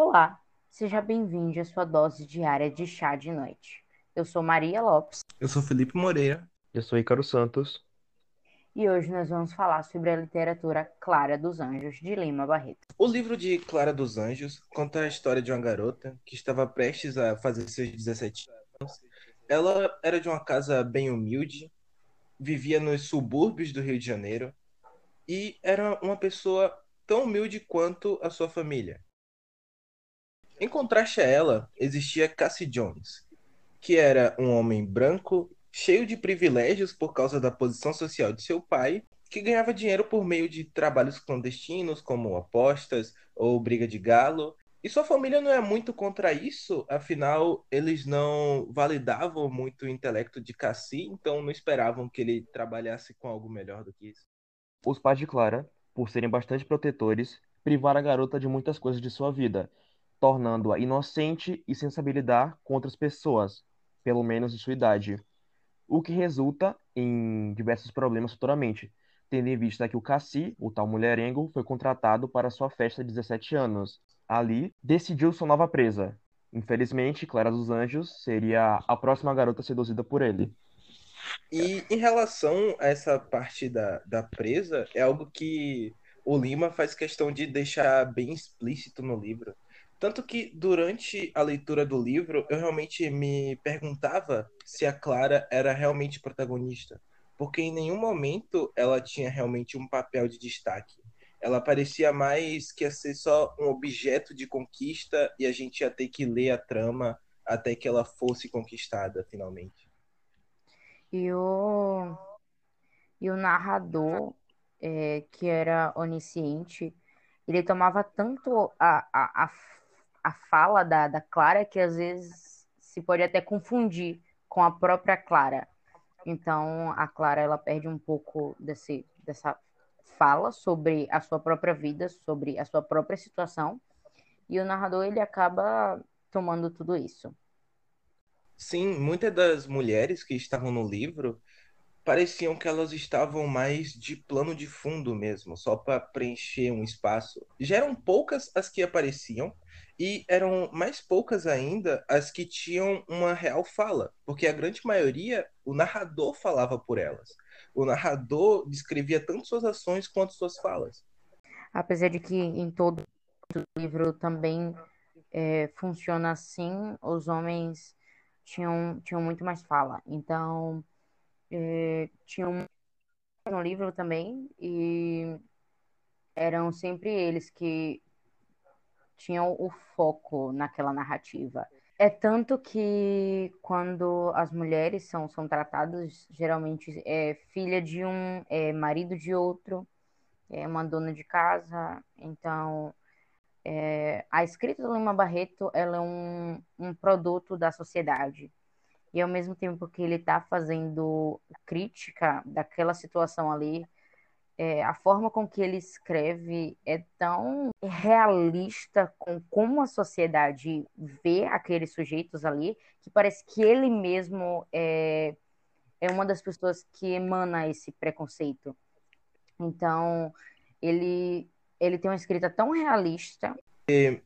Olá, seja bem-vindo à sua dose diária de chá de noite. Eu sou Maria Lopes Eu sou Felipe Moreira. Eu sou Ícaro Santos. e hoje nós vamos falar sobre a literatura Clara dos Anjos de Lima Barreto. O livro de Clara dos Anjos conta a história de uma garota que estava prestes a fazer seus 17 anos. Ela era de uma casa bem humilde, vivia nos subúrbios do Rio de Janeiro e era uma pessoa tão humilde quanto a sua família. Em contraste a ela, existia Cassie Jones, que era um homem branco, cheio de privilégios por causa da posição social de seu pai, que ganhava dinheiro por meio de trabalhos clandestinos, como apostas ou briga de galo. E sua família não é muito contra isso, afinal, eles não validavam muito o intelecto de Cassie, então não esperavam que ele trabalhasse com algo melhor do que isso. Os pais de Clara, por serem bastante protetores, privaram a garota de muitas coisas de sua vida, tornando-a inocente e sem saber lidar com outras pessoas, pelo menos de sua idade, o que resulta em diversos problemas futuramente, tendo em vista que o Cassi, o tal mulherengo, foi contratado para sua festa de 17 anos. Ali, decidiu sua nova presa. Infelizmente, Clara dos Anjos seria a próxima garota seduzida por ele. E em relação a essa parte da, da presa, é algo que o Lima faz questão de deixar bem explícito no livro. Tanto que durante a leitura do livro, eu realmente me perguntava se a Clara era realmente protagonista. Porque em nenhum momento ela tinha realmente um papel de destaque. Ela parecia mais que ia ser só um objeto de conquista e a gente ia ter que ler a trama até que ela fosse conquistada finalmente. E o, e o narrador, é, que era onisciente, ele tomava tanto a, a, a, a fala da, da Clara que às vezes se pode até confundir com a própria Clara. Então a Clara ela perde um pouco desse, dessa fala sobre a sua própria vida, sobre a sua própria situação, e o narrador ele acaba tomando tudo isso. Sim, muitas das mulheres que estavam no livro pareciam que elas estavam mais de plano de fundo mesmo, só para preencher um espaço. Já eram poucas as que apareciam e eram mais poucas ainda as que tinham uma real fala, porque a grande maioria o narrador falava por elas. O narrador descrevia tanto suas ações quanto suas falas. Apesar de que em todo o livro também é, funciona assim, os homens tinham, tinham muito mais fala. Então, é, tinham no livro também, e eram sempre eles que tinham o foco naquela narrativa. É tanto que quando as mulheres são, são tratadas, geralmente é filha de um, é marido de outro, é uma dona de casa. Então, é, a escrita do Lima Barreto ela é um, um produto da sociedade. E ao mesmo tempo que ele está fazendo crítica daquela situação ali, é, a forma com que ele escreve é tão realista com como a sociedade vê aqueles sujeitos ali, que parece que ele mesmo é, é uma das pessoas que emana esse preconceito. Então, ele, ele tem uma escrita tão realista. Ele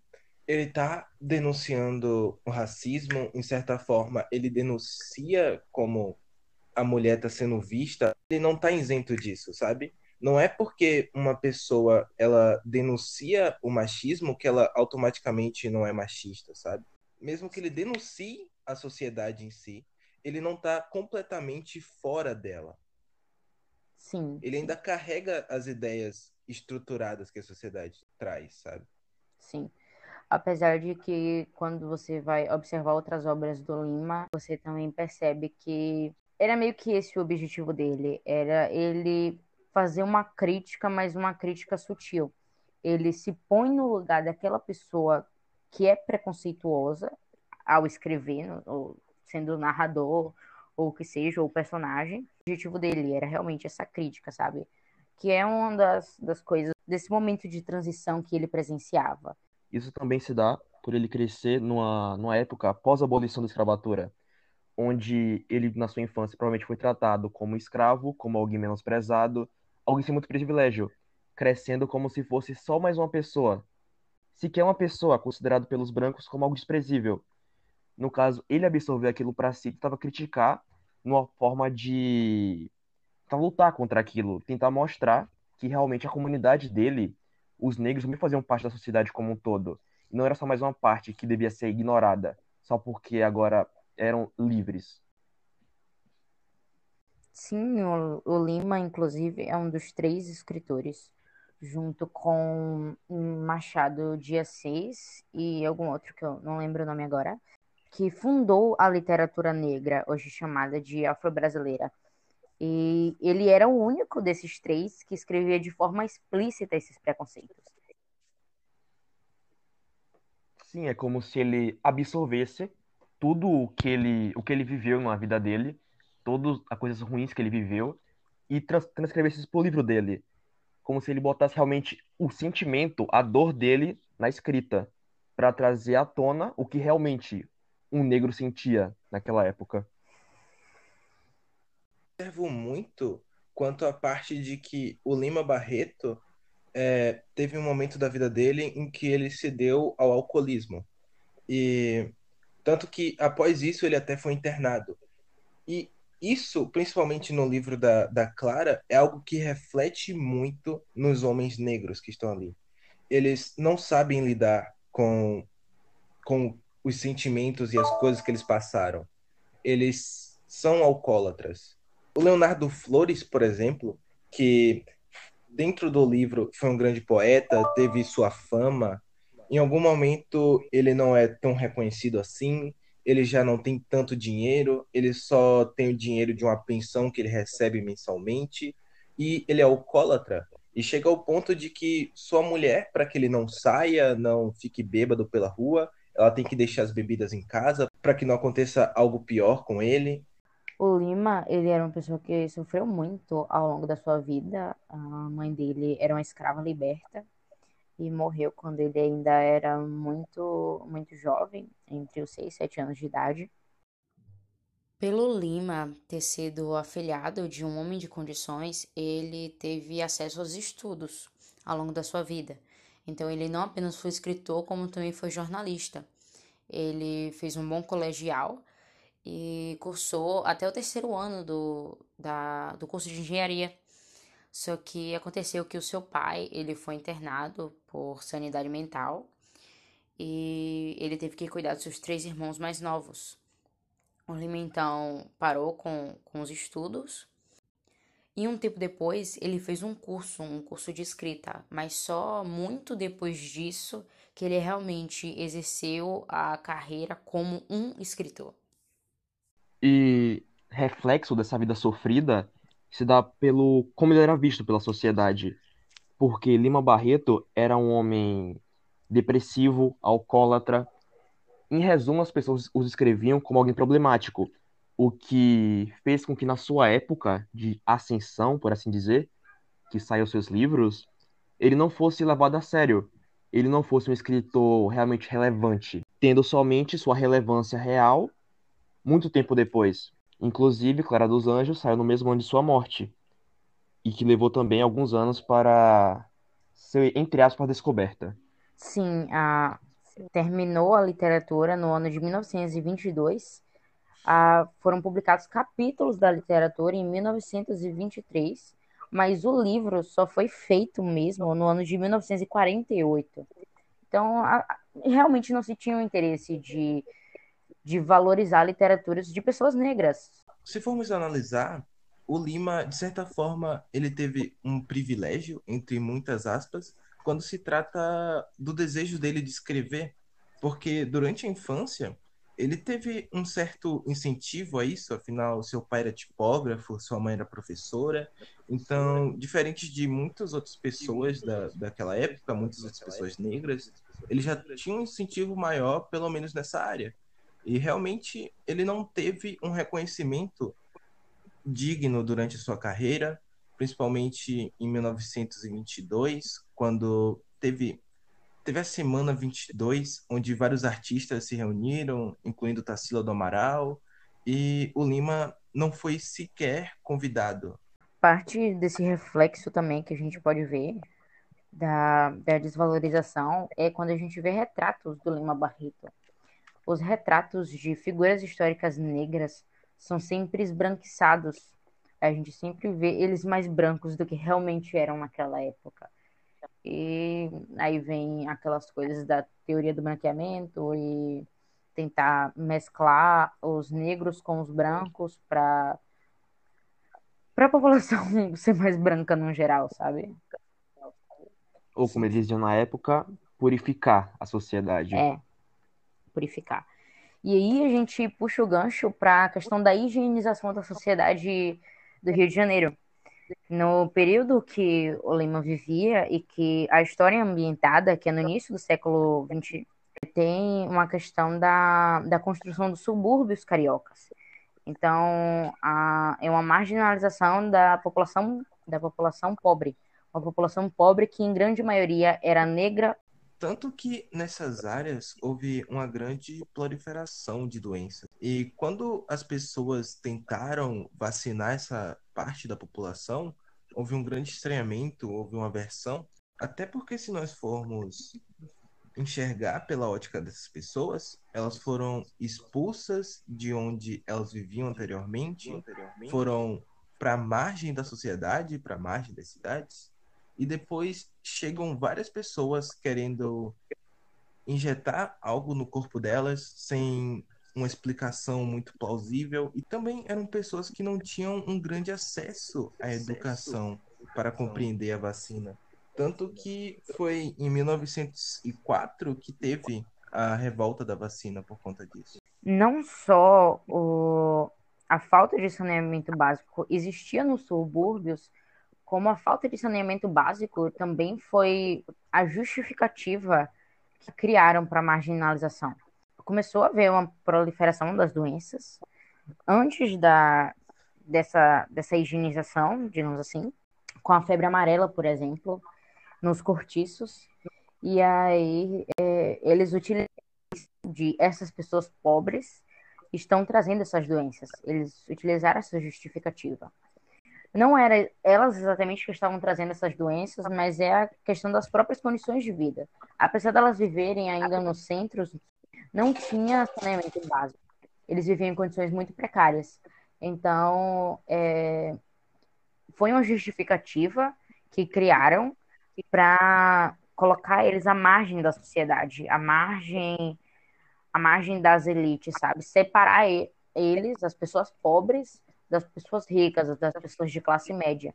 está denunciando o racismo, em certa forma, ele denuncia como a mulher está sendo vista, ele não está isento disso, sabe? Não é porque uma pessoa ela denuncia o machismo que ela automaticamente não é machista, sabe? Mesmo que ele denuncie a sociedade em si, ele não está completamente fora dela. Sim. Ele ainda carrega as ideias estruturadas que a sociedade traz, sabe? Sim. Apesar de que quando você vai observar outras obras do Lima, você também percebe que era meio que esse o objetivo dele, era ele fazer uma crítica, mas uma crítica sutil. Ele se põe no lugar daquela pessoa que é preconceituosa ao escrever, ou sendo narrador, ou que seja, ou personagem. O objetivo dele era realmente essa crítica, sabe? Que é uma das, das coisas desse momento de transição que ele presenciava. Isso também se dá por ele crescer numa, numa época após a abolição da escravatura, onde ele, na sua infância, provavelmente foi tratado como escravo, como alguém menosprezado, alguém sem muito privilégio, crescendo como se fosse só mais uma pessoa. sequer uma pessoa considerado pelos brancos como algo desprezível. No caso, ele absorveu aquilo para si tentava criticar numa forma de lutar contra aquilo, tentar mostrar que realmente a comunidade dele, os negros, também faziam parte da sociedade como um todo. E não era só mais uma parte que devia ser ignorada, só porque agora eram livres. Sim, o, o Lima, inclusive, é um dos três escritores, junto com Machado de Assis e algum outro que eu não lembro o nome agora, que fundou a literatura negra, hoje chamada de afro-brasileira. E ele era o único desses três que escrevia de forma explícita esses preconceitos. Sim, é como se ele absorvesse tudo o que ele, o que ele viveu na vida dele, todas as coisas ruins que ele viveu, e trans transcrevesse isso pro livro dele. Como se ele botasse realmente o sentimento, a dor dele na escrita, para trazer à tona o que realmente um negro sentia naquela época. Observo muito quanto à parte de que o Lima Barreto é, teve um momento da vida dele em que ele se deu ao alcoolismo. E tanto que após isso ele até foi internado. E isso, principalmente no livro da, da Clara, é algo que reflete muito nos homens negros que estão ali. Eles não sabem lidar com, com os sentimentos e as coisas que eles passaram. Eles são alcoólatras. O Leonardo Flores, por exemplo, que dentro do livro foi um grande poeta, teve sua fama. Em algum momento ele não é tão reconhecido assim, ele já não tem tanto dinheiro, ele só tem o dinheiro de uma pensão que ele recebe mensalmente e ele é alcoólatra. E chega ao ponto de que sua mulher, para que ele não saia, não fique bêbado pela rua, ela tem que deixar as bebidas em casa para que não aconteça algo pior com ele. O Lima, ele era uma pessoa que sofreu muito ao longo da sua vida. A mãe dele era uma escrava liberta e morreu quando ele ainda era muito, muito jovem, entre os 6 e 7 anos de idade. Pelo Lima ter sido afilhado de um homem de condições, ele teve acesso aos estudos ao longo da sua vida. Então, ele não apenas foi escritor, como também foi jornalista. Ele fez um bom colegial e cursou até o terceiro ano do, da, do curso de engenharia. Só que aconteceu que o seu pai, ele foi internado por sanidade mental e ele teve que cuidar dos seus três irmãos mais novos. O Lima então parou com, com os estudos e um tempo depois ele fez um curso, um curso de escrita, mas só muito depois disso que ele realmente exerceu a carreira como um escritor. E reflexo dessa vida sofrida se dá pelo como ele era visto pela sociedade. Porque Lima Barreto era um homem depressivo, alcoólatra. Em resumo, as pessoas os escreviam como alguém problemático, o que fez com que na sua época de ascensão, por assim dizer, que saiu seus livros, ele não fosse levado a sério. Ele não fosse um escritor realmente relevante, tendo somente sua relevância real muito tempo depois. Inclusive, Clara dos Anjos saiu no mesmo ano de sua morte, e que levou também alguns anos para ser, entre aspas, descoberta. Sim, a... terminou a literatura no ano de 1922. A... Foram publicados capítulos da literatura em 1923, mas o livro só foi feito mesmo no ano de 1948. Então, a... realmente não se tinha o interesse de de valorizar literaturas de pessoas negras. Se formos analisar, o Lima, de certa forma, ele teve um privilégio, entre muitas aspas, quando se trata do desejo dele de escrever, porque durante a infância ele teve um certo incentivo a isso, afinal, seu pai era tipógrafo, sua mãe era professora, então, diferente de muitas outras pessoas da, daquela época, muitas outras pessoas negras, ele já tinha um incentivo maior, pelo menos nessa área. E realmente ele não teve um reconhecimento digno durante sua carreira, principalmente em 1922, quando teve teve a semana 22, onde vários artistas se reuniram, incluindo Tarsila do Amaral, e o Lima não foi sequer convidado. Parte desse reflexo também que a gente pode ver da, da desvalorização é quando a gente vê retratos do Lima Barreto. Os retratos de figuras históricas negras são sempre esbranquiçados. A gente sempre vê eles mais brancos do que realmente eram naquela época. E aí vem aquelas coisas da teoria do branqueamento e tentar mesclar os negros com os brancos para para a população ser mais branca no geral, sabe? Ou como eles diziam na época, purificar a sociedade. É, purificar. E aí a gente puxa o gancho para a questão da higienização da sociedade do Rio de Janeiro. No período que o Lima vivia e que a história ambientada, que é no início do século XX, tem uma questão da, da construção dos subúrbios cariocas. Então, a, é uma marginalização da população, da população pobre. Uma população pobre que, em grande maioria, era negra. Tanto que nessas áreas houve uma grande proliferação de doenças. E quando as pessoas tentaram vacinar essa parte da população, houve um grande estranhamento, houve uma aversão. Até porque, se nós formos enxergar pela ótica dessas pessoas, elas foram expulsas de onde elas viviam anteriormente, foram para a margem da sociedade, para a margem das cidades, e depois chegam várias pessoas querendo injetar algo no corpo delas sem uma explicação muito plausível e também eram pessoas que não tinham um grande acesso à educação para compreender a vacina. Tanto que foi em 1904 que teve a revolta da vacina por conta disso. Não só o, a falta de saneamento básico existia nos subúrbios, como a falta de saneamento básico também foi a justificativa que criaram para a marginalização. Começou a haver uma proliferação das doenças antes da, dessa, dessa higienização, digamos assim, com a febre amarela, por exemplo, nos cortiços. E aí é, eles utilizam de essas pessoas pobres estão trazendo essas doenças. Eles utilizaram essa justificativa. Não era elas exatamente que estavam trazendo essas doenças, mas é a questão das próprias condições de vida. Apesar delas de viverem ainda nos centros, não tinha saneamento básico. Eles viviam em condições muito precárias. Então, é, foi uma justificativa que criaram para colocar eles à margem da sociedade, à margem, à margem das elites, sabe? Separar eles, as pessoas pobres, das pessoas ricas, das pessoas de classe média.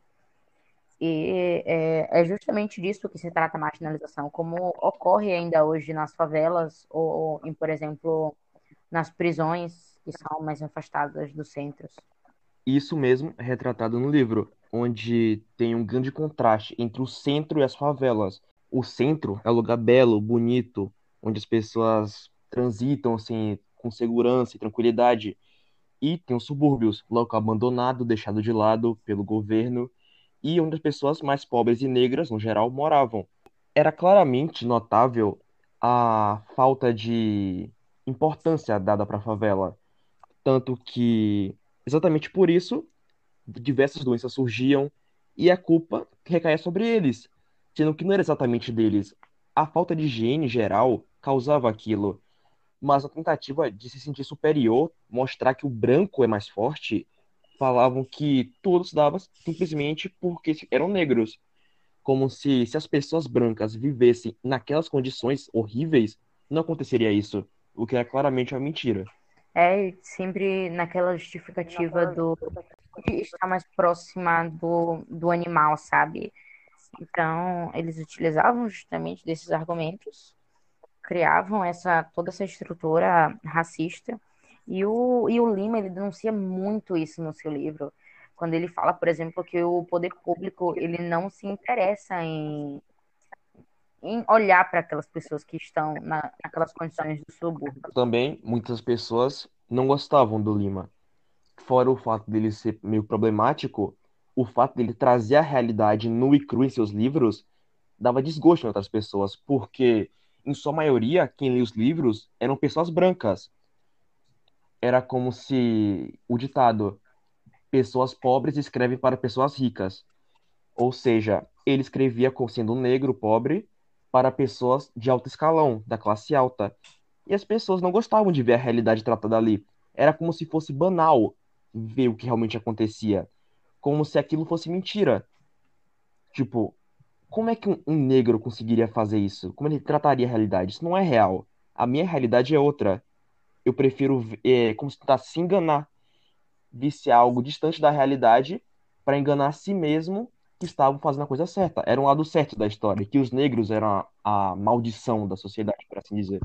E é, é, justamente disso que se trata a marginalização, como ocorre ainda hoje nas favelas ou, em, por exemplo, nas prisões que são mais afastadas dos centros. Isso mesmo é retratado no livro onde tem um grande contraste entre o centro e as favelas. O centro é um lugar belo, bonito, onde as pessoas transitam assim, com segurança e tranquilidade. E tem os subúrbios, local abandonado, deixado de lado pelo governo, e onde as pessoas mais pobres e negras, no geral, moravam. Era claramente notável a falta de importância dada para a favela. Tanto que, exatamente por isso, diversas doenças surgiam e a culpa recaía sobre eles, sendo que não era exatamente deles. A falta de higiene geral causava aquilo, mas a tentativa de se sentir superior, mostrar que o branco é mais forte, falavam que tudo se dava simplesmente porque eram negros. Como se, se as pessoas brancas vivessem naquelas condições horríveis, não aconteceria isso, o que é claramente uma mentira. É sempre naquela justificativa do estar mais próxima do, do animal, sabe? Então, eles utilizavam justamente desses argumentos, criavam essa toda essa estrutura racista. E o, e o Lima, ele denuncia muito isso no seu livro, quando ele fala, por exemplo, que o poder público, ele não se interessa em, em olhar para aquelas pessoas que estão na, naquelas condições do subúrbio. Também, muitas pessoas não gostavam do Lima fora o fato dele ser meio problemático, o fato dele trazer a realidade nua e crua em seus livros dava desgosto em outras pessoas, porque, em sua maioria, quem lia os livros eram pessoas brancas. Era como se o ditado pessoas pobres escrevem para pessoas ricas. Ou seja, ele escrevia sendo um negro pobre para pessoas de alto escalão, da classe alta. E as pessoas não gostavam de ver a realidade tratada ali. Era como se fosse banal ver o que realmente acontecia. Como se aquilo fosse mentira. Tipo, como é que um, um negro conseguiria fazer isso? Como ele trataria a realidade? Isso não é real. A minha realidade é outra. Eu prefiro, é, como se tentasse se enganar, visse algo distante da realidade para enganar a si mesmo que estavam fazendo a coisa certa. Era um lado certo da história, que os negros eram a, a maldição da sociedade, por assim dizer.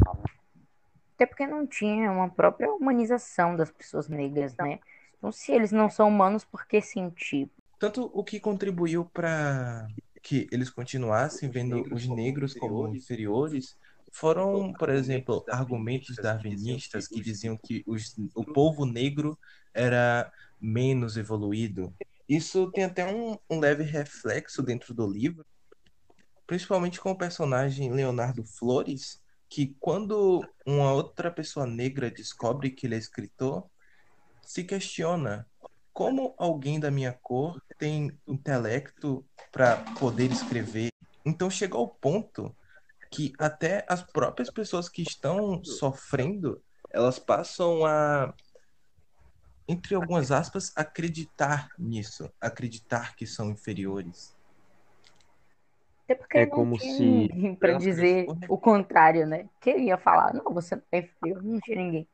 Até porque não tinha uma própria humanização das pessoas negras, né? Então, se eles não são humanos, por que sentir? Tanto o que contribuiu para que eles continuassem vendo os negros como inferiores foram, por exemplo, argumentos darwinistas que diziam que os, o povo negro era menos evoluído. Isso tem até um, um leve reflexo dentro do livro, principalmente com o personagem Leonardo Flores, que quando uma outra pessoa negra descobre que ele é escritor, se questiona como alguém da minha cor tem intelecto para poder escrever. Então chega ao ponto que até as próprias pessoas que estão sofrendo, elas passam a entre algumas aspas acreditar nisso, acreditar que são inferiores. Até porque é como se para dizer o contrário, né? Queria falar, não, você não é inferior, não tinha ninguém.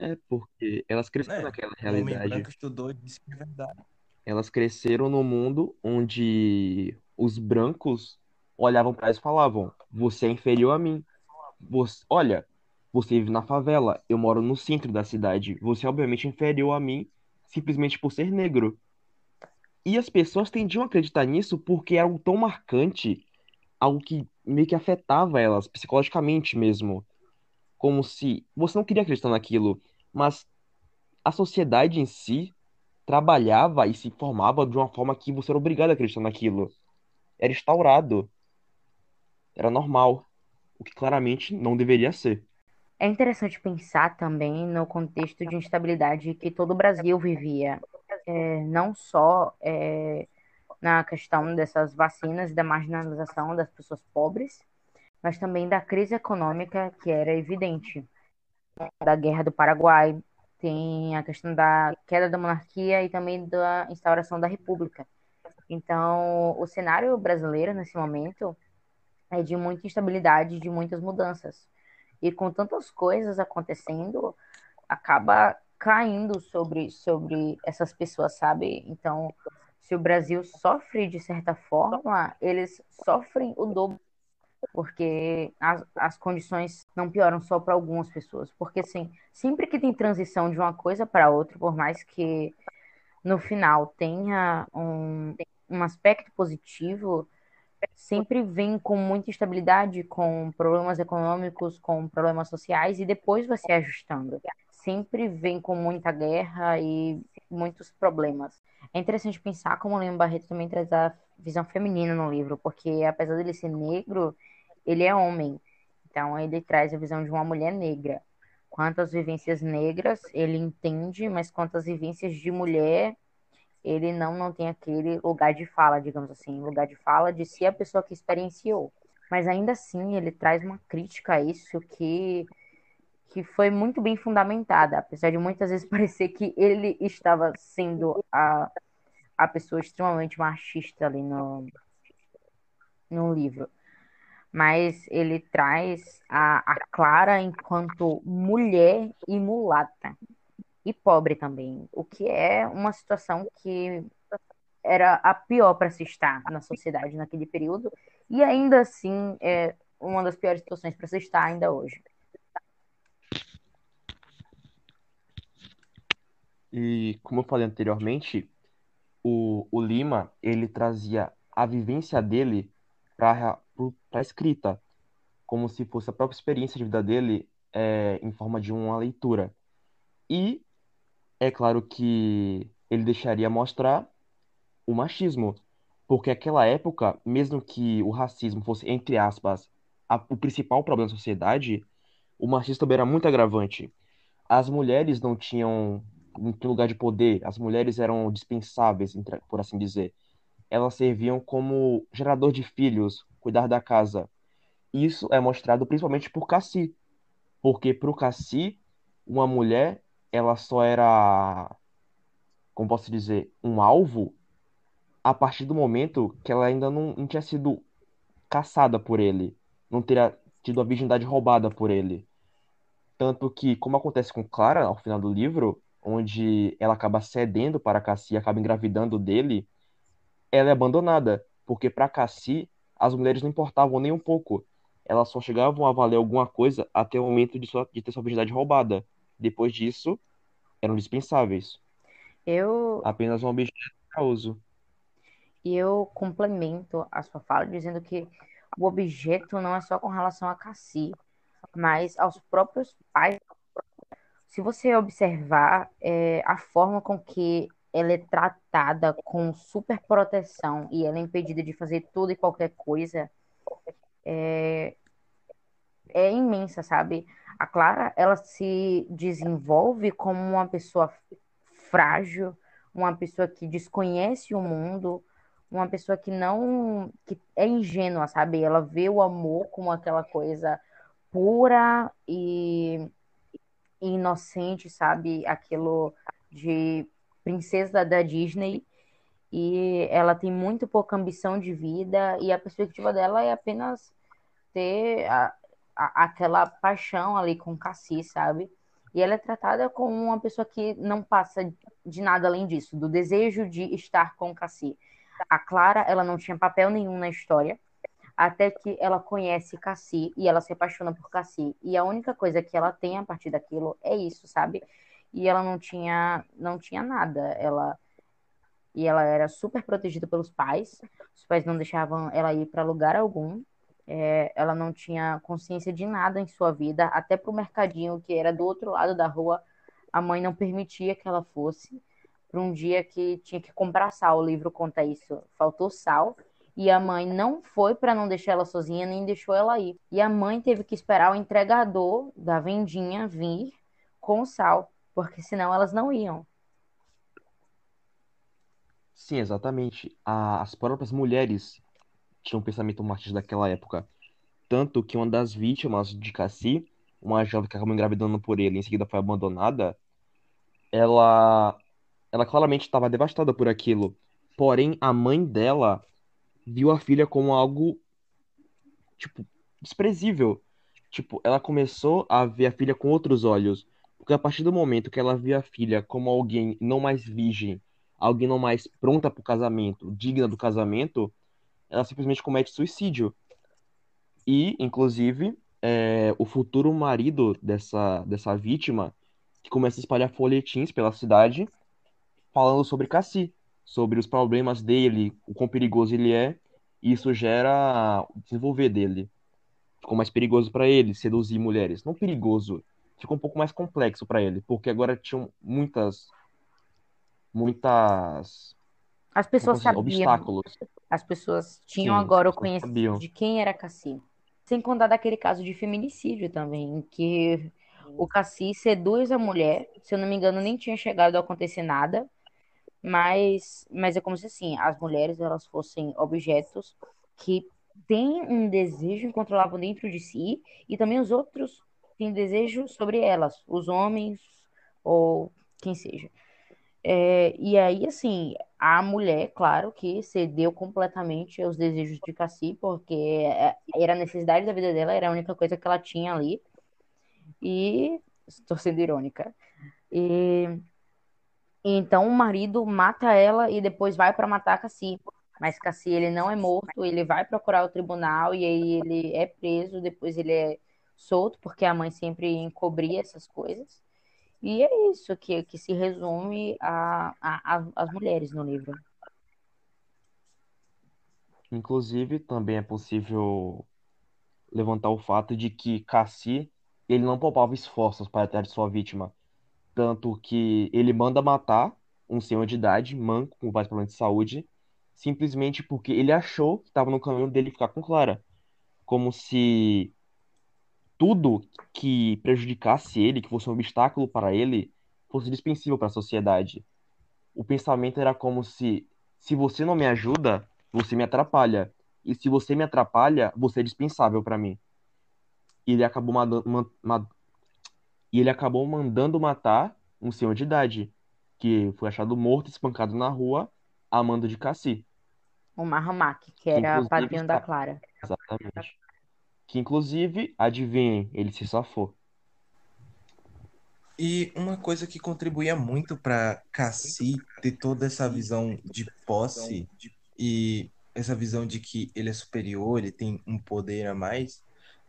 É porque elas cresceram é, naquela realidade. branco estudou e disse que é verdade. Elas cresceram no mundo onde os brancos olhavam para elas e falavam: Você é inferior a mim. Você, olha, você vive na favela, eu moro no centro da cidade. Você é obviamente inferior a mim simplesmente por ser negro. E as pessoas tendiam a acreditar nisso porque era algo tão marcante, algo que meio que afetava elas psicologicamente mesmo. Como se você não queria acreditar naquilo, mas a sociedade em si trabalhava e se formava de uma forma que você era obrigado a acreditar naquilo. Era instaurado. Era normal. O que claramente não deveria ser. É interessante pensar também no contexto de instabilidade que todo o Brasil vivia. É, não só é, na questão dessas vacinas e da marginalização das pessoas pobres, mas também da crise econômica que era evidente da Guerra do Paraguai, tem a questão da queda da monarquia e também da instauração da república. Então, o cenário brasileiro nesse momento é de muita instabilidade, de muitas mudanças. E com tantas coisas acontecendo, acaba caindo sobre, sobre essas pessoas, sabe? Então, se o Brasil sofre de certa forma, eles sofrem o dobro porque as, as condições não pioram só para algumas pessoas. Porque, assim, sempre que tem transição de uma coisa para outra, por mais que no final tenha um, um aspecto positivo, sempre vem com muita instabilidade, com problemas econômicos, com problemas sociais, e depois vai se ajustando. Sempre vem com muita guerra e muitos problemas. É interessante pensar como o Lima Barreto também traz a visão feminina no livro, porque apesar dele ser negro, ele é homem. Então ele traz a visão de uma mulher negra. Quantas vivências negras ele entende, mas quantas vivências de mulher ele não, não tem aquele lugar de fala, digamos assim, lugar de fala de ser a pessoa que experienciou. Mas ainda assim ele traz uma crítica a isso que que foi muito bem fundamentada, apesar de muitas vezes parecer que ele estava sendo a, a pessoa extremamente machista ali no, no livro mas ele traz a, a Clara enquanto mulher e mulata e pobre também, o que é uma situação que era a pior para se estar na sociedade naquele período e ainda assim é uma das piores situações para se estar ainda hoje. E como eu falei anteriormente, o, o Lima ele trazia a vivência dele para a escrita, como se fosse a própria experiência de vida dele é, em forma de uma leitura. E é claro que ele deixaria mostrar o machismo, porque aquela época, mesmo que o racismo fosse, entre aspas, a, o principal problema da sociedade, o machismo também era muito agravante. As mulheres não tinham, tinham lugar de poder, as mulheres eram dispensáveis, por assim dizer. elas serviam como gerador de filhos, cuidar da casa. Isso é mostrado principalmente por Cassi, porque para o Cassi, uma mulher, ela só era, como posso dizer, um alvo a partir do momento que ela ainda não, não tinha sido caçada por ele, não teria tido a virgindade roubada por ele. Tanto que, como acontece com Clara ao final do livro, onde ela acaba cedendo para Cassi e acaba engravidando dele, ela é abandonada, porque para Cassi as mulheres não importavam nem um pouco. Elas só chegavam a valer alguma coisa até o momento de, sua, de ter sua virgindade roubada. Depois disso, eram dispensáveis. Eu, Apenas um objeto para uso. e eu complemento a sua fala dizendo que o objeto não é só com relação a Cassi, mas aos próprios pais. Se você observar é, a forma com que ela é tratada com super proteção e ela é impedida de fazer tudo e qualquer coisa, é imensa, sabe? A Clara, ela se desenvolve como uma pessoa frágil, uma pessoa que desconhece o mundo, uma pessoa que não, que é ingênua, sabe? Ela vê o amor como aquela coisa pura e inocente, sabe? Aquilo de princesa da Disney. E ela tem muito pouca ambição de vida e a perspectiva dela é apenas ter a, a- aquela paixão ali com o Cassie, sabe? E ela é tratada como uma pessoa que não passa de nada além disso, do desejo de estar com o Cassie. A Clara, ela não tinha papel nenhum na história, até que ela conhece Cassie e ela se apaixona por Cassie. E a única coisa que ela tem a partir daquilo é isso, sabe? E ela não tinha, não tinha nada. Ela e ela era super protegida pelos pais. Os pais não deixavam ela ir para lugar algum. É, ela não tinha consciência de nada em sua vida, até para o mercadinho que era do outro lado da rua, a mãe não permitia que ela fosse. Para um dia que tinha que comprar sal, o livro conta isso. Faltou sal e a mãe não foi para não deixar ela sozinha, nem deixou ela ir. E a mãe teve que esperar o entregador da vendinha vir com o sal, porque senão elas não iam. Sim, exatamente. As próprias mulheres tinham um pensamento machista daquela época. Tanto que uma das vítimas de Cassie, uma jovem que acabou engravidando por ele e em seguida foi abandonada, ela, ela claramente estava devastada por aquilo. Porém, a mãe dela viu a filha como algo, tipo, desprezível. Tipo, ela começou a ver a filha com outros olhos. Porque a partir do momento que ela viu a filha como alguém não mais virgem, alguém não mais pronta para o casamento, digna do casamento, ela simplesmente comete suicídio. E, inclusive, é, o futuro marido dessa, dessa vítima, que começa a espalhar folhetins pela cidade, falando sobre Cassie, sobre os problemas dele, o quão perigoso ele é, e isso gera o desenvolver dele. Ficou mais perigoso para ele seduzir mulheres. Não perigoso, ficou um pouco mais complexo para ele, porque agora tinham muitas, muitas, As pessoas sabiam, obstáculos. as pessoas tinham Sim, agora o conhecimento sabiam. de quem era Cassie. Sem contar daquele caso de feminicídio também, em que o Cassie seduz a mulher, se eu não me engano, nem tinha chegado a acontecer nada, mas, mas é como se assim, as mulheres elas fossem objetos que têm um desejo incontrolável dentro de si e também os outros têm desejo sobre elas, os homens ou quem seja. É, e aí, assim, a mulher, claro que cedeu completamente aos desejos de Cassie, porque era a necessidade da vida dela, era a única coisa que ela tinha ali. E estou sendo irônica. E então o marido mata ela e depois vai para matar Cassie. Mas Cassie, ele não é morto, ele vai procurar o tribunal e aí ele é preso, depois ele é solto, porque a mãe sempre encobria essas coisas. E é isso que, que se resume a, a, a- as mulheres no livro. Inclusive, também é possível levantar o fato de que Cassie, ele não poupava esforços para atrás de sua vítima. Tanto que ele manda matar um senhor de idade, manco, com vários problemas de saúde, simplesmente porque ele achou que estava no caminho dele ficar com Clara. Como se tudo que prejudicasse ele, que fosse um obstáculo para ele, fosse dispensível para a sociedade. O pensamento era como se Se você não me ajuda, você me atrapalha. E se você me atrapalha, você é dispensável para mim. E ele acabou e ele acabou mandando matar um senhor de idade, que foi achado morto espancado na rua, a mando de Cassi. O Mahamak, que era padrinho da Clara. Exatamente. Que inclusive, adivinhem, ele se safou. E uma coisa que contribuía muito para Cassi ter toda essa visão de posse e essa visão de que ele é superior, ele tem um poder a mais,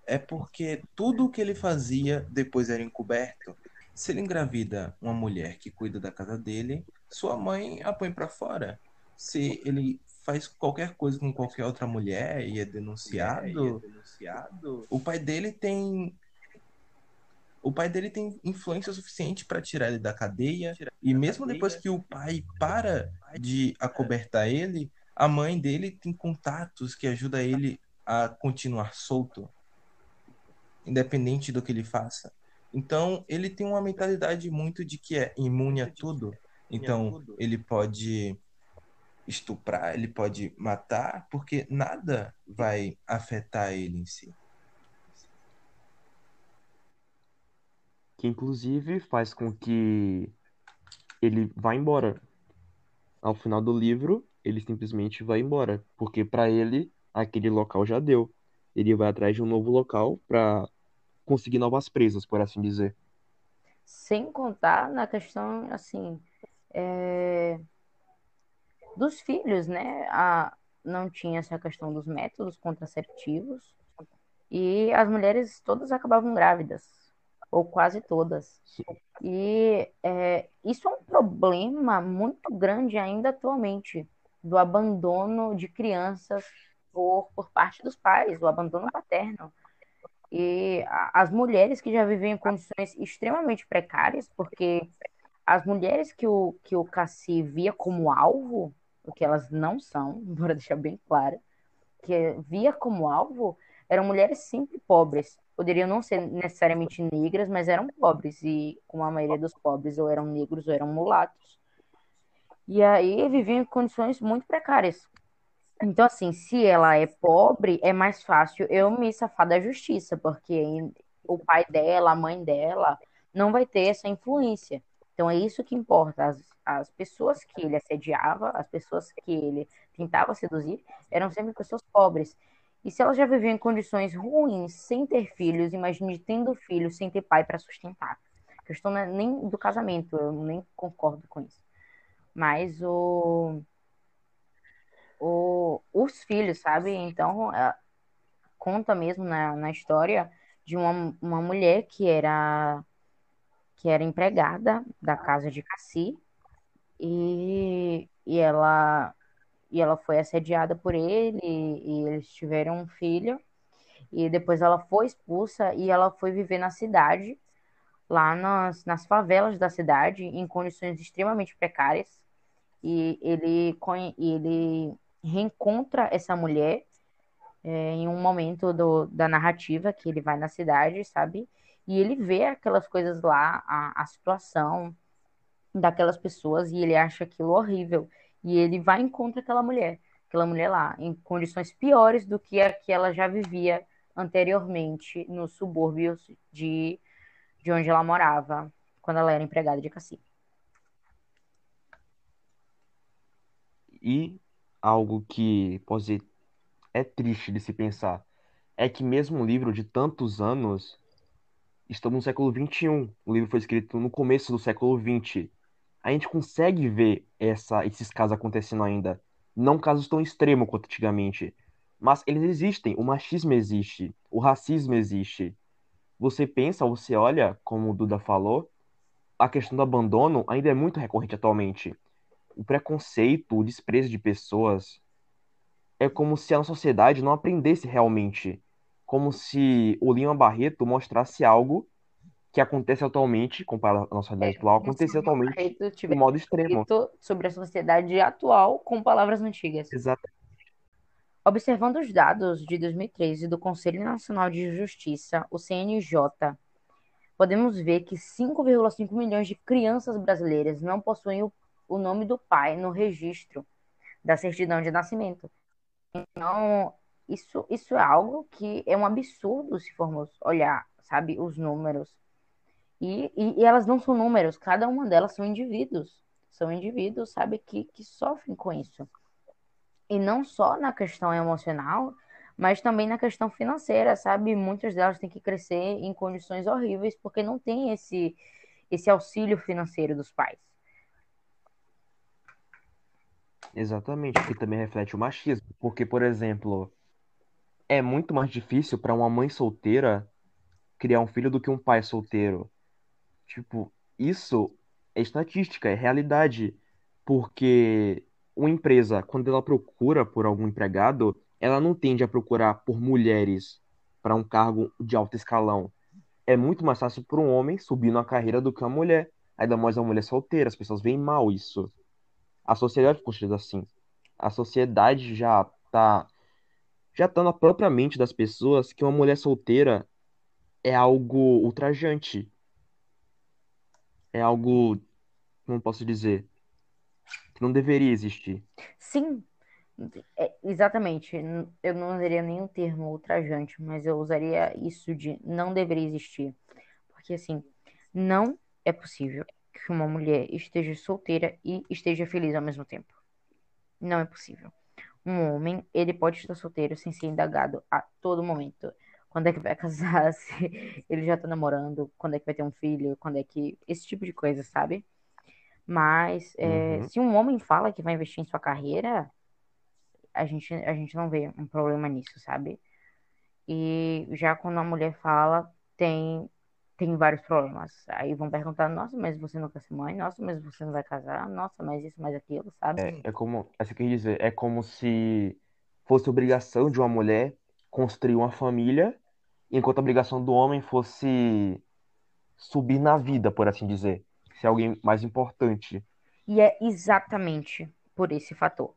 é porque tudo o que ele fazia depois era encoberto. Se ele engravida uma mulher que cuida da casa dele, sua mãe a põe para fora. Se ele faz qualquer coisa com qualquer outra mulher e é denunciado, é denunciado. o pai dele tem o pai dele tem influência suficiente para tirar ele da cadeia. E mesmo depois que o pai para de acobertar ele, a mãe dele tem contatos que ajudam ele a continuar solto, independente do que ele faça. Então, ele tem uma mentalidade muito de que é imune a tudo. Então, ele pode estuprar, ele pode matar, porque nada vai afetar ele em si. Que inclusive faz com que ele vá embora. Ao final do livro, ele simplesmente vai embora, porque para ele aquele local já deu. Ele vai atrás de um novo local para conseguir novas presas, por assim dizer. Sem contar na questão, assim, é dos filhos, né? A, não tinha essa questão dos métodos contraceptivos e as mulheres todas acabavam grávidas, ou quase todas. E é, isso é um problema muito grande ainda atualmente, do abandono de crianças por, por parte dos pais, o abandono paterno. E as mulheres que já vivem em condições extremamente precárias, porque as mulheres que o, que o Cassi via como alvo, o que elas não são, bora deixar bem claro, que via como alvo eram mulheres sempre pobres. Poderiam não ser necessariamente negras, mas eram pobres. E, como a maioria dos pobres, ou eram negros ou eram mulatos. E aí viviam em condições muito precárias. Então, assim, se ela é pobre, é mais fácil eu me safar da justiça, porque o pai dela, a mãe dela, não vai ter essa influência. Então, é isso que importa. As, as pessoas que ele assediava, as pessoas que ele tentava seduzir, eram sempre pessoas pobres. E se ela já vivia em condições ruins, sem ter filhos, imagine tendo filhos sem ter pai para sustentar. A questão é nem do casamento, eu nem concordo com isso. Mas o, o os filhos, sabe? Então, é, conta mesmo na, na história de uma, uma mulher que era que era empregada da casa de Cassi e, e ela e ela foi assediada por ele e, e eles tiveram um filho. E depois ela foi expulsa e ela foi viver na cidade lá nas, nas favelas da cidade em condições extremamente precárias. E ele ele reencontra essa mulher é, em um momento do, da narrativa que ele vai na cidade sabe? E ele vê aquelas coisas lá a, a situação daquelas pessoas e ele acha aquilo horrível. E ele vai e encontra aquela mulher, aquela mulher lá, em condições piores do que a que ela já vivia anteriormente nos subúrbios de, de onde ela morava, quando ela era empregada de cacique. E algo que pode é triste de se pensar é que mesmo um livro de tantos anos, estamos no século XXI. O livro foi escrito no começo do século XX a gente consegue ver essa, esses casos acontecendo ainda. Não casos tão extremos quanto antigamente. Mas eles existem. O machismo existe. O racismo existe. Você pensa, você olha, como o Duda falou, a questão do abandono ainda é muito recorrente atualmente. O preconceito, o desprezo de pessoas é como se a sociedade não aprendesse realmente. Como se o Lima Barreto mostrasse algo que acontece atualmente, comparado à nossa realidade é, atual, acontece atualmente de modo extremo. Sobre a sociedade atual com palavras antigas. Exato. Observando os dados de 2013 do Conselho Nacional de Justiça, o CNJ, podemos ver que 5,5 milhões de crianças brasileiras não possuem o, o nome do pai no registro da certidão de nascimento. Então, isso, isso é algo que é um absurdo se formos olhar, sabe, os números. E, e, e elas não são números, cada uma delas são indivíduos. São indivíduos, sabe, que, que sofrem com isso. E não só na questão emocional, mas também na questão financeira, sabe? Muitas delas têm que crescer em condições horríveis porque não tem esse, esse auxílio financeiro dos pais. Exatamente, que também reflete o machismo. Porque, por exemplo, é muito mais difícil para uma mãe solteira criar um filho do que um pai solteiro. Tipo, isso é estatística, é realidade. Porque uma empresa, quando ela procura por algum empregado, ela não tende a procurar por mulheres para um cargo de alto escalão. É muito mais fácil para um homem subir na carreira do que uma mulher. Ainda mais uma mulher solteira, as pessoas veem mal isso. A sociedade é construída assim. A sociedade já tá já tá na própria mente das pessoas que uma mulher solteira é algo ultrajante. É algo, como posso dizer, que não deveria existir. Sim, é, exatamente. Eu não usaria nenhum termo ultrajante, mas eu usaria isso de não deveria existir. Porque, assim, não é possível que uma mulher esteja solteira e esteja feliz ao mesmo tempo. Não é possível. Um homem, ele pode estar solteiro sem ser indagado a todo momento. Quando é que vai casar? Se ele já tá namorando? Quando é que vai ter um filho? Quando é que. Esse tipo de coisa, sabe? Mas é, Uhum. se um homem fala que vai investir em sua carreira, a gente, a gente não vê um problema nisso, sabe? E já quando a mulher fala, tem, tem vários problemas. Aí vão perguntar, nossa, mas você não quer ser mãe? Nossa, mas você não vai casar? Nossa, mas isso, mais aquilo, sabe? É, é como, isso que dizer, é como se fosse obrigação de uma mulher construir uma família, enquanto a obrigação do homem fosse subir na vida, por assim dizer, ser alguém mais importante. E é exatamente por esse fator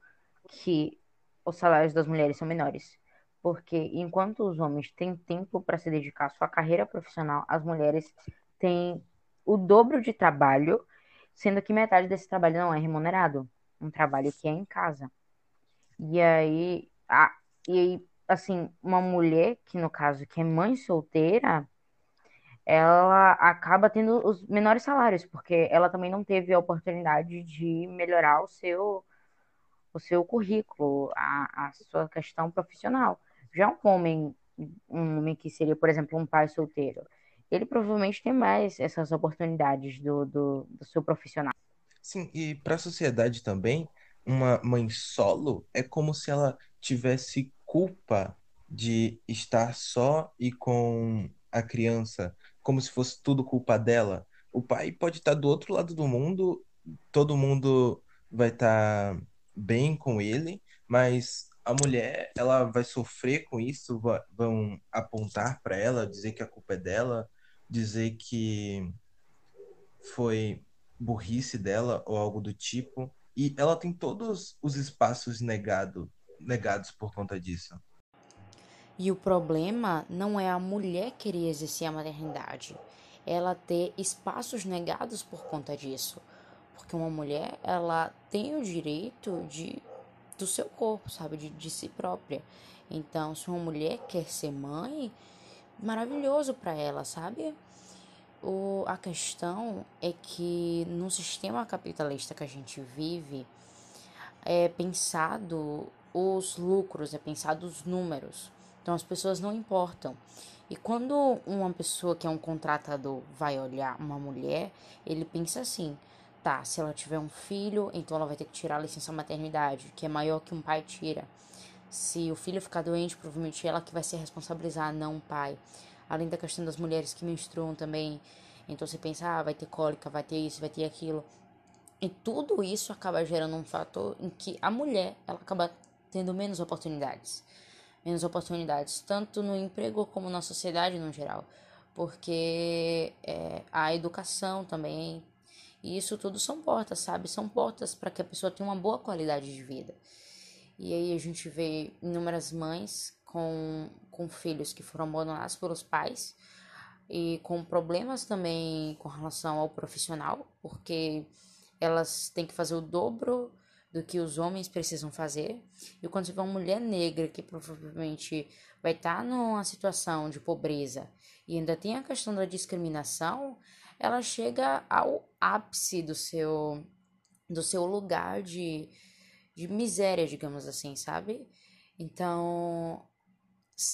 que os salários das mulheres são menores. Porque enquanto os homens têm tempo para se dedicar à sua carreira profissional, as mulheres têm o dobro de trabalho, sendo que metade desse trabalho não é remunerado. Um trabalho que é em casa. E aí, a, e aí, assim, uma mulher que, no caso, que é mãe solteira, ela acaba tendo os menores salários, porque ela também não teve a oportunidade de melhorar o seu o seu currículo, a, a sua questão profissional. Já um homem, um homem que seria, por exemplo, um pai solteiro, ele provavelmente tem mais essas oportunidades do, do, do seu profissional. Sim, e para a sociedade também, uma mãe solo é como se ela tivesse culpa de estar só e com a criança, como se fosse tudo culpa dela. O pai pode estar do outro lado do mundo, todo mundo vai estar bem com ele, mas a mulher, ela vai sofrer com isso, vão apontar para ela, dizer que a culpa é dela, dizer que foi burrice dela ou algo do tipo. E ela tem todos os espaços negado, negados por conta disso. E o problema não é a mulher querer exercer a maternidade, ela ter espaços negados por conta disso. Porque uma mulher, ela tem o direito de do seu corpo, sabe, de, de si própria. Então, se uma mulher quer ser mãe, maravilhoso para ela, sabe? O, a questão é que no sistema capitalista que a gente vive, é pensado os lucros, é pensado os números. Então as pessoas não importam. E quando uma pessoa que é um contratador vai olhar uma mulher, ele pensa assim: tá, se ela tiver um filho, então ela vai ter que tirar a licença maternidade, que é maior que um pai tira. Se o filho ficar doente, provavelmente ela que vai ser responsabilizar, não o pai. Além da questão das mulheres que menstruam também. Então você pensa, ah, vai ter cólica, vai ter isso, vai ter aquilo. E tudo isso acaba gerando um fator em que a mulher ela acaba tendo menos oportunidades. Menos oportunidades, tanto no emprego como na sociedade no geral. Porque é, a educação também. E isso tudo são portas, sabe? São portas para que a pessoa tenha uma boa qualidade de vida. E aí a gente vê inúmeras mães com, com filhos que foram abandonados pelos pais e com problemas também com relação ao profissional, porque elas têm que fazer o dobro do que os homens precisam fazer. E quando você vê uma mulher negra que provavelmente vai estar tá numa situação de pobreza e ainda tem a questão da discriminação, ela chega ao ápice do seu do seu lugar de, de miséria, digamos assim, sabe? Então,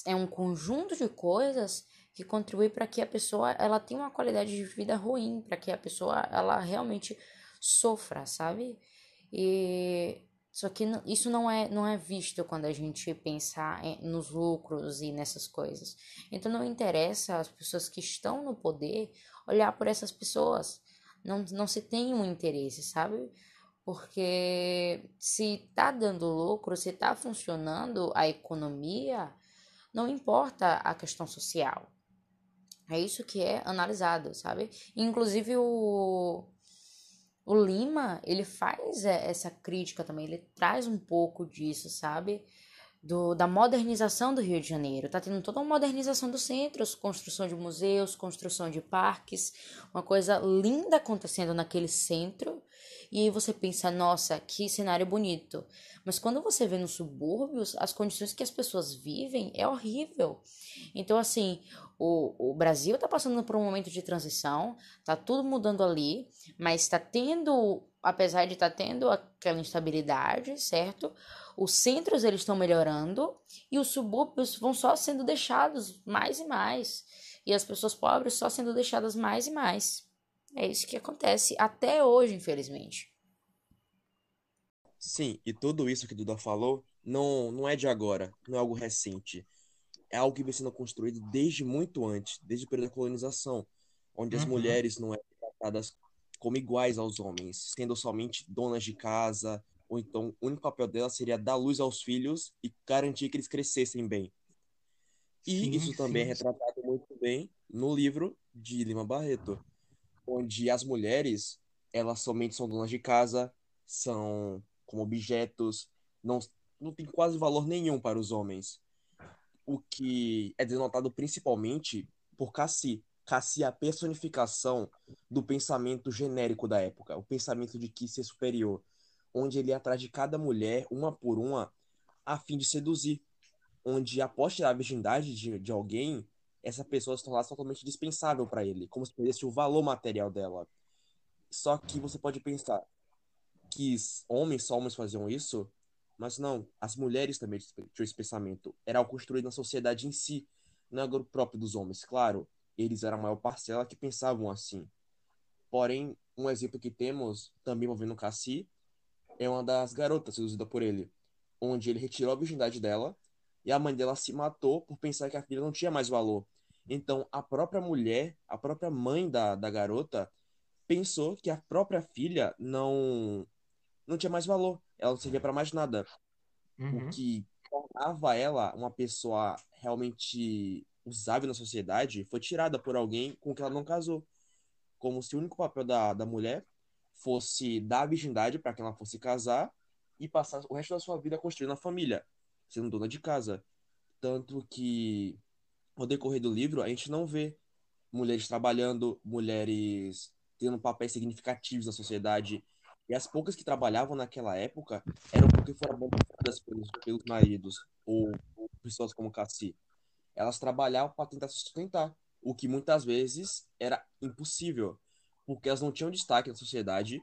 é um conjunto de coisas que contribui para que a pessoa ela tenha uma qualidade de vida ruim, para que a pessoa ela realmente sofra, sabe? E só que isso não é não é visto quando a gente pensa nos lucros e nessas coisas. Então não interessa as pessoas que estão no poder olhar por essas pessoas. Não, não se tem um interesse, sabe? Porque se tá dando lucro, se tá funcionando a economia, não importa a questão social. É isso que é analisado, sabe? Inclusive o, o Lima, ele faz essa crítica também, ele traz um pouco disso, sabe? Do, da modernização do Rio de Janeiro. Tá tendo toda uma modernização dos centros, construção de museus, construção de parques, uma coisa linda acontecendo naquele centro. E aí você pensa, nossa, que cenário bonito. Mas quando você vê nos subúrbios, as condições que as pessoas vivem é horrível. Então, assim, o, o Brasil está passando por um momento de transição, tá tudo mudando ali, mas está tendo, apesar de estar tá tendo aquela instabilidade, certo? Os centros eles estão melhorando e os subúrbios vão só sendo deixados mais e mais. E as pessoas pobres só sendo deixadas mais e mais. É isso que acontece até hoje, infelizmente. Sim, e tudo isso que Duda falou não, não é de agora, não é algo recente. É algo que vem sendo construído desde muito antes, desde o período da colonização, onde uhum. as mulheres não eram tratadas como iguais aos homens, sendo somente donas de casa, ou então o único papel dela seria dar luz aos filhos e garantir que eles crescessem bem. E sim, isso também é sim. é retratado muito bem no livro de Lima Barreto, onde as mulheres, elas somente são donas de casa, são como objetos, não, não tem quase valor nenhum para os homens. O que é denotado principalmente por Cassi. Cassi é a personificação do pensamento genérico da época, o pensamento de que ser superior, onde ele ia atrás de cada mulher, uma por uma, a fim de seduzir. Onde, após tirar a virgindade de, de alguém, essa pessoa se tornasse totalmente dispensável para ele, como se perdesse o valor material dela. Só que você pode pensar que homens, só homens faziam isso, mas não, as mulheres também tinham esse pensamento. Era algo construído na sociedade em si, não era próprio dos homens. Claro, eles eram a maior parcela que pensavam assim. Porém, um exemplo que temos, também envolvendo Cassi, é uma das garotas seduzida por ele, onde ele retirou a virgindade dela e a mãe dela se matou por pensar que a filha não tinha mais valor. Então, a própria mulher, a própria mãe da, da garota, pensou que a própria filha não não tinha mais valor, ela não servia para mais nada. Uhum. O que tornava ela uma pessoa realmente usável na sociedade foi tirada por alguém com quem ela não casou. Como se o único papel da, da mulher fosse dar a virgindade para que ela fosse casar e passar o resto da sua vida construindo a família sendo dona de casa. Tanto que, ao decorrer do livro, a gente não vê mulheres trabalhando, mulheres tendo papéis significativos na sociedade. E as poucas que trabalhavam naquela época eram porque foram abandonadas pelos, pelos maridos, ou, ou pessoas como Cassi. Elas trabalhavam para tentar sustentar, o que muitas vezes era impossível, porque elas não tinham destaque na sociedade,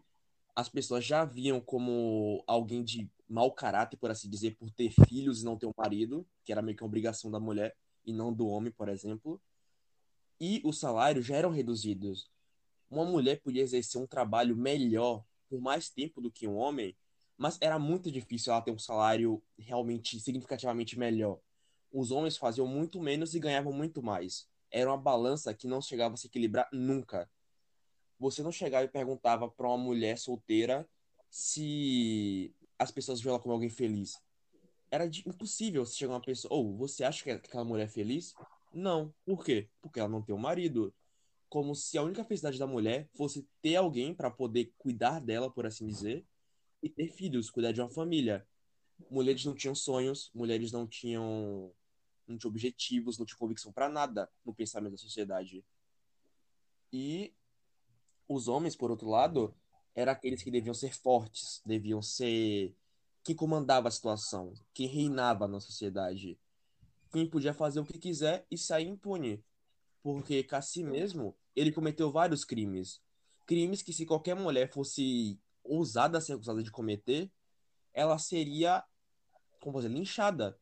as pessoas já viam como alguém de mau caráter, por assim dizer, por ter filhos e não ter um marido, que era meio que obrigação da mulher e não do homem, por exemplo. E os salários já eram reduzidos. Uma mulher podia exercer um trabalho melhor por mais tempo do que um homem, mas era muito difícil ela ter um salário realmente significativamente melhor. Os homens faziam muito menos e ganhavam muito mais. Era uma balança que não chegava a se equilibrar nunca. Você não chegava e perguntava para uma mulher solteira se as pessoas viam ela como alguém feliz. Era de, impossível você chegar uma pessoa, ou oh, você acha que aquela mulher é feliz? Não. Por quê? Porque ela não tem um marido. Como se a única felicidade da mulher fosse ter alguém para poder cuidar dela, por assim dizer, e ter filhos, cuidar de uma família. Mulheres não tinham sonhos, mulheres não tinham, não tinham objetivos, não tinham convicção para nada no pensamento da sociedade. E os homens, por outro lado, eram aqueles que deviam ser fortes, deviam ser quem comandava a situação, quem reinava na sociedade, quem podia fazer o que quiser e sair impune. Porque Cassi mesmo, ele cometeu vários crimes. Crimes que se qualquer mulher fosse ousada ser acusada de cometer, ela seria, como dizer, linchada.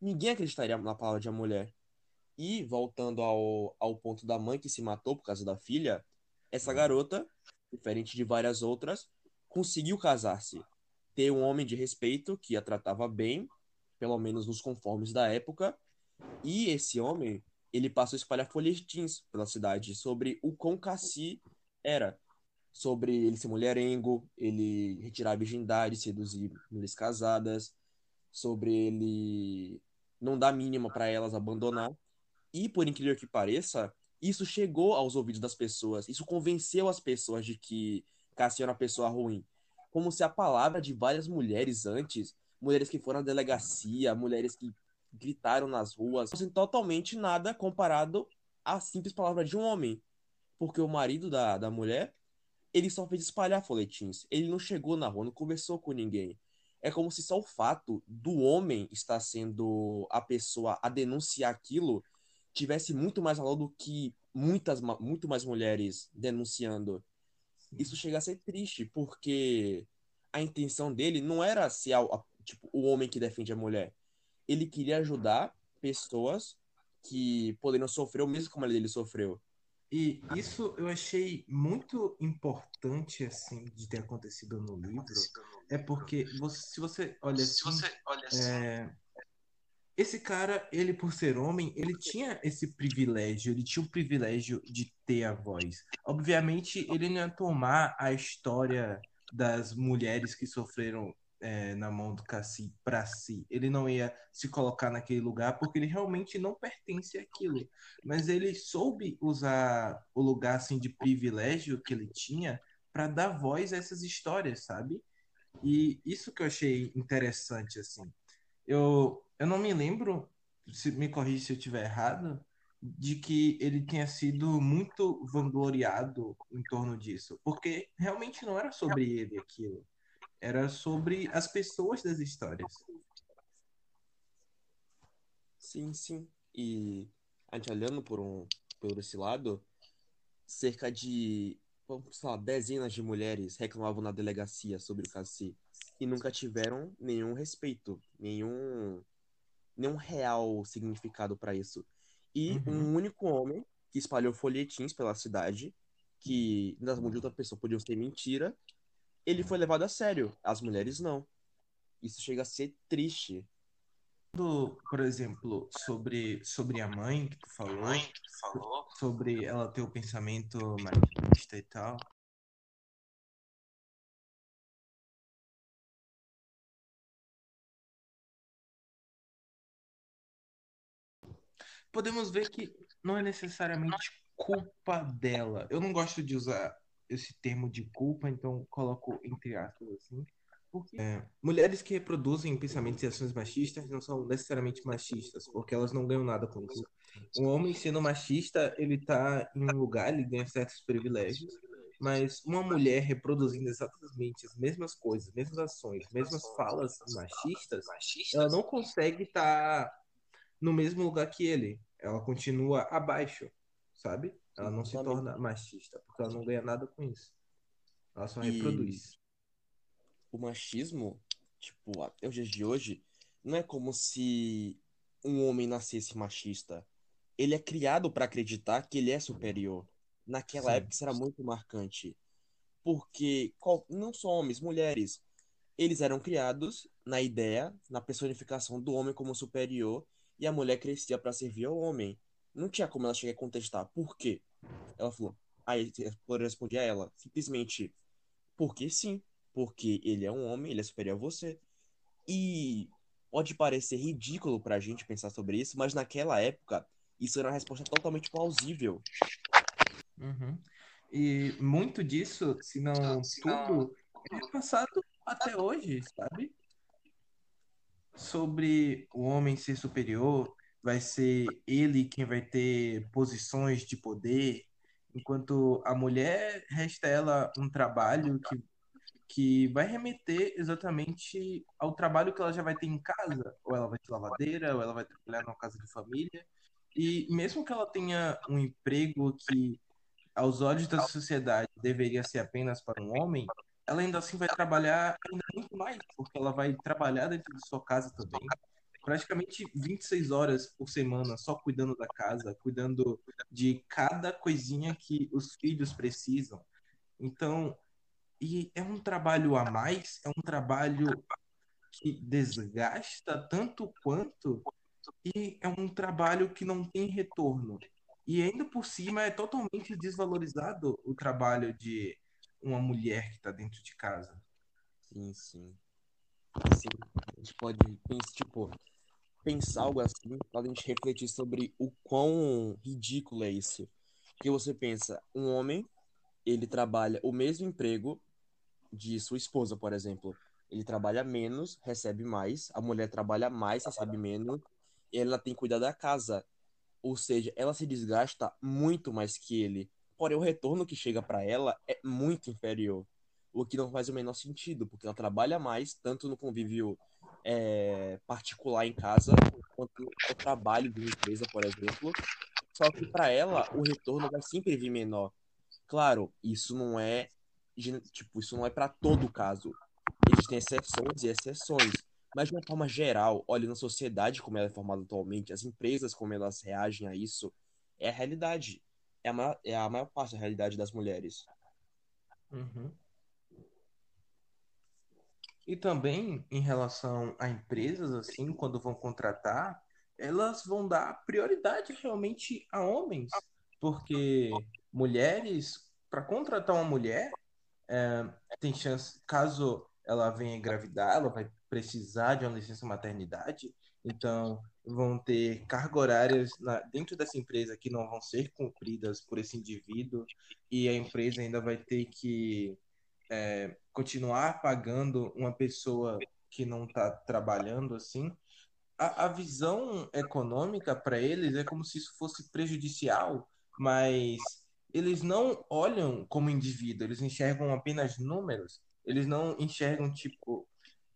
Ninguém acreditaria na palavra de uma mulher. E, voltando ao, ao ponto da mãe que se matou por causa da filha, essa garota, diferente de várias outras, conseguiu casar-se. Ter um homem de respeito que a tratava bem, pelo menos nos conformes da época, e esse homem, ele passou a espalhar folhetins pela cidade sobre o quão Cassi era. Sobre ele ser mulherengo, ele retirar a virgindade, seduzir mulheres casadas, sobre ele não dar mínima para elas abandonar. E, por incrível que pareça, isso chegou aos ouvidos das pessoas. Isso convenceu as pessoas de que Cassie era uma pessoa ruim. Como se a palavra de várias mulheres antes, mulheres que foram à delegacia, mulheres que gritaram nas ruas, fossem totalmente nada comparado à simples palavra de um homem. Porque o marido da, da mulher, ele só fez espalhar folhetins. Ele não chegou na rua, não conversou com ninguém. É como se só o fato do homem estar sendo a pessoa a denunciar aquilo tivesse muito mais valor do que muitas, muito mais mulheres denunciando. Isso chega a ser triste, porque a intenção dele não era ser a, tipo, o homem que defende a mulher. Ele queria ajudar pessoas que poderiam sofrer o mesmo como ele sofreu. E isso eu achei muito importante, assim, de ter acontecido no livro. É porque, você, se você olha assim, se você olha assim é, esse cara, ele por ser homem, ele tinha esse privilégio, ele tinha o privilégio de ter a voz. Obviamente, ele não ia tomar a história das mulheres que sofreram é, na mão do Cassi para si. Ele não ia se colocar naquele lugar porque ele realmente não pertence àquilo. Mas ele soube usar o lugar assim de privilégio que ele tinha para dar voz a essas histórias, sabe? E isso que eu achei interessante assim. Eu eu não me lembro, se me corrija se eu estiver errado, de que ele tenha sido muito vangloriado em torno disso, porque realmente não era sobre ele aquilo, era sobre as pessoas das histórias. Sim, sim. E a gente olhando por um por esse lado, cerca de, vamos lá, dezenas de mulheres reclamavam na delegacia sobre o Cassi e nunca tiveram nenhum respeito, nenhum nenhum real significado para isso. E uhum. um único homem que espalhou folhetins pela cidade, que nas mãos de outra pessoa podiam ser mentira, ele foi levado a sério. As mulheres não. Isso chega a ser triste. Por exemplo, sobre, sobre a mãe que tu falou, mãe que tu falou, sobre ela ter o pensamento machista e tal. Podemos ver que não é necessariamente culpa dela. Eu não gosto de usar esse termo de culpa, então coloco entre aspas assim. Porque é, mulheres que reproduzem pensamentos e ações machistas não são necessariamente machistas, porque elas não ganham nada com isso. Um homem sendo machista, ele tá em um lugar, ele ganha certos privilégios, mas uma mulher reproduzindo exatamente as mesmas coisas, mesmas ações, mesmas falas machistas, ela não consegue estar tá no mesmo lugar que ele. Ela continua abaixo, sabe? Ela não se torna machista, porque ela não ganha nada com isso. Ela só e reproduz. O machismo, tipo, até os dias de hoje, não é como se um homem nascesse machista. Ele é criado para acreditar que ele é superior. Naquela Sim. época isso era muito marcante. Porque não só homens, mulheres, eles eram criados na ideia, na personificação do homem como superior e a mulher crescia para servir ao homem. Não tinha como ela chegar a contestar. Por quê? Ela falou. Aí eu respondi a ela, simplesmente, porque sim. Porque ele é um homem, ele é superior a você. E pode parecer ridículo pra gente pensar sobre isso, mas naquela época, isso era uma resposta totalmente plausível. Uhum. E muito disso, se não tudo, é passado até hoje, sabe? Sobre o homem ser superior, vai ser ele quem vai ter posições de poder enquanto a mulher resta ela um trabalho que, que vai remeter exatamente ao trabalho que ela já vai ter em casa, ou ela vai ter lavadeira, ou ela vai trabalhar numa casa de família. E mesmo que ela tenha um emprego que, aos olhos da sociedade, deveria ser apenas para um homem, ela ainda assim vai trabalhar ainda muito mais, porque ela vai trabalhar dentro de sua casa também, praticamente 26 horas por semana só cuidando da casa, cuidando de cada coisinha que os filhos precisam. Então, e é um trabalho a mais, é um trabalho que desgasta tanto quanto e é um trabalho que não tem retorno. E ainda por cima é totalmente desvalorizado o trabalho de uma mulher que está dentro de casa. Sim, sim. Sim, a gente pode pensar, tipo, pensar algo assim, para a gente refletir sobre o quão ridículo é isso. Porque você pensa, um homem, ele trabalha o mesmo emprego de sua esposa, por exemplo. Ele trabalha menos, recebe mais, a mulher trabalha mais, recebe menos, e ela tem que cuidar da casa. Ou seja, ela se desgasta muito mais que ele. Porém, o retorno que chega para ela é muito inferior. O que não faz o menor sentido, porque ela trabalha mais, tanto no convívio é, particular em casa, quanto no trabalho de uma empresa, por exemplo. Só que para ela, o retorno vai sempre vir menor. Claro, isso não é tipo, isso não é para todo caso. Existem exceções e exceções. Mas de uma forma geral, olha na sociedade como ela é formada atualmente, as empresas como elas reagem a isso, é a realidade. É a maior, é a maior parte da realidade das mulheres. Uhum. E também em relação a empresas, assim, quando vão contratar, elas vão dar prioridade realmente a homens, porque mulheres, para contratar uma mulher, é, tem chance, caso ela venha engravidar, ela vai precisar de uma licença maternidade, então vão ter cargas horárias na, dentro dessa empresa que não vão ser cumpridas por esse indivíduo. E a empresa ainda vai ter que é, continuar pagando uma pessoa que não está trabalhando assim. A, a visão econômica para eles é como se isso fosse prejudicial, mas eles não olham como indivíduo, eles enxergam apenas números. Eles não enxergam, tipo,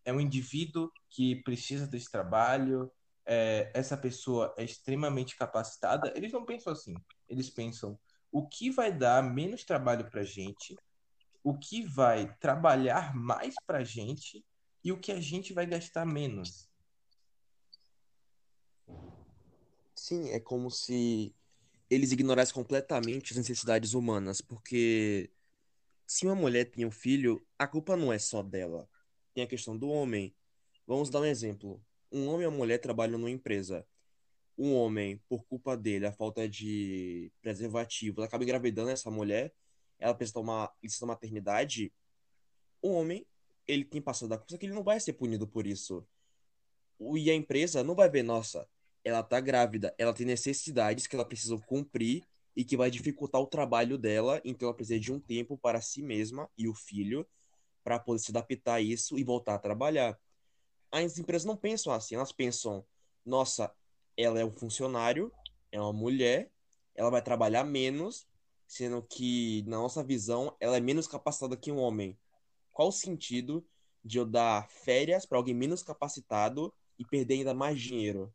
é um indivíduo que precisa desse trabalho, é, essa pessoa é extremamente capacitada. Eles não pensam assim. Eles pensam o que vai dar menos trabalho para gente, o que vai trabalhar mais para gente e o que a gente vai gastar menos. Sim, é como se eles ignorassem completamente as necessidades humanas, porque se uma mulher tem um filho, a culpa não é só dela. Tem a questão do homem. Vamos dar um exemplo. Um homem e uma mulher trabalham numa empresa. Um homem, por culpa dele, a falta de preservativo, acaba engravidando essa mulher, ela precisa tomar licença maternidade. O homem, ele tem passado da coisa que ele não vai ser punido por isso. E a empresa não vai ver, nossa, ela tá grávida, ela tem necessidades que ela precisa cumprir e que vai dificultar o trabalho dela, então ela precisa de um tempo para si mesma e o filho para poder se adaptar a isso e voltar a trabalhar. As empresas não pensam assim, elas pensam, nossa, ela é um funcionário, é uma mulher, ela vai trabalhar menos, sendo que na nossa visão ela é menos capacitada que um homem. Qual o sentido de eu dar férias para alguém menos capacitado e perder ainda mais dinheiro?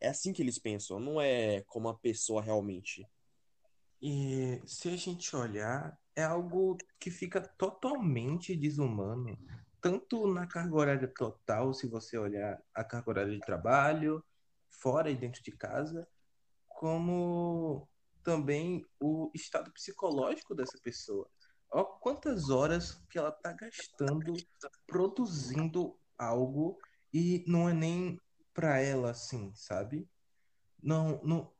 É assim que eles pensam, não é como a pessoa realmente. E se a gente olhar, é algo que fica totalmente desumano, tanto na carga horária total, se você olhar a carga horária de trabalho, fora e dentro de casa, como também o estado psicológico dessa pessoa. Olha quantas horas que ela está gastando produzindo algo e não é nem para ela assim, sabe? Não, não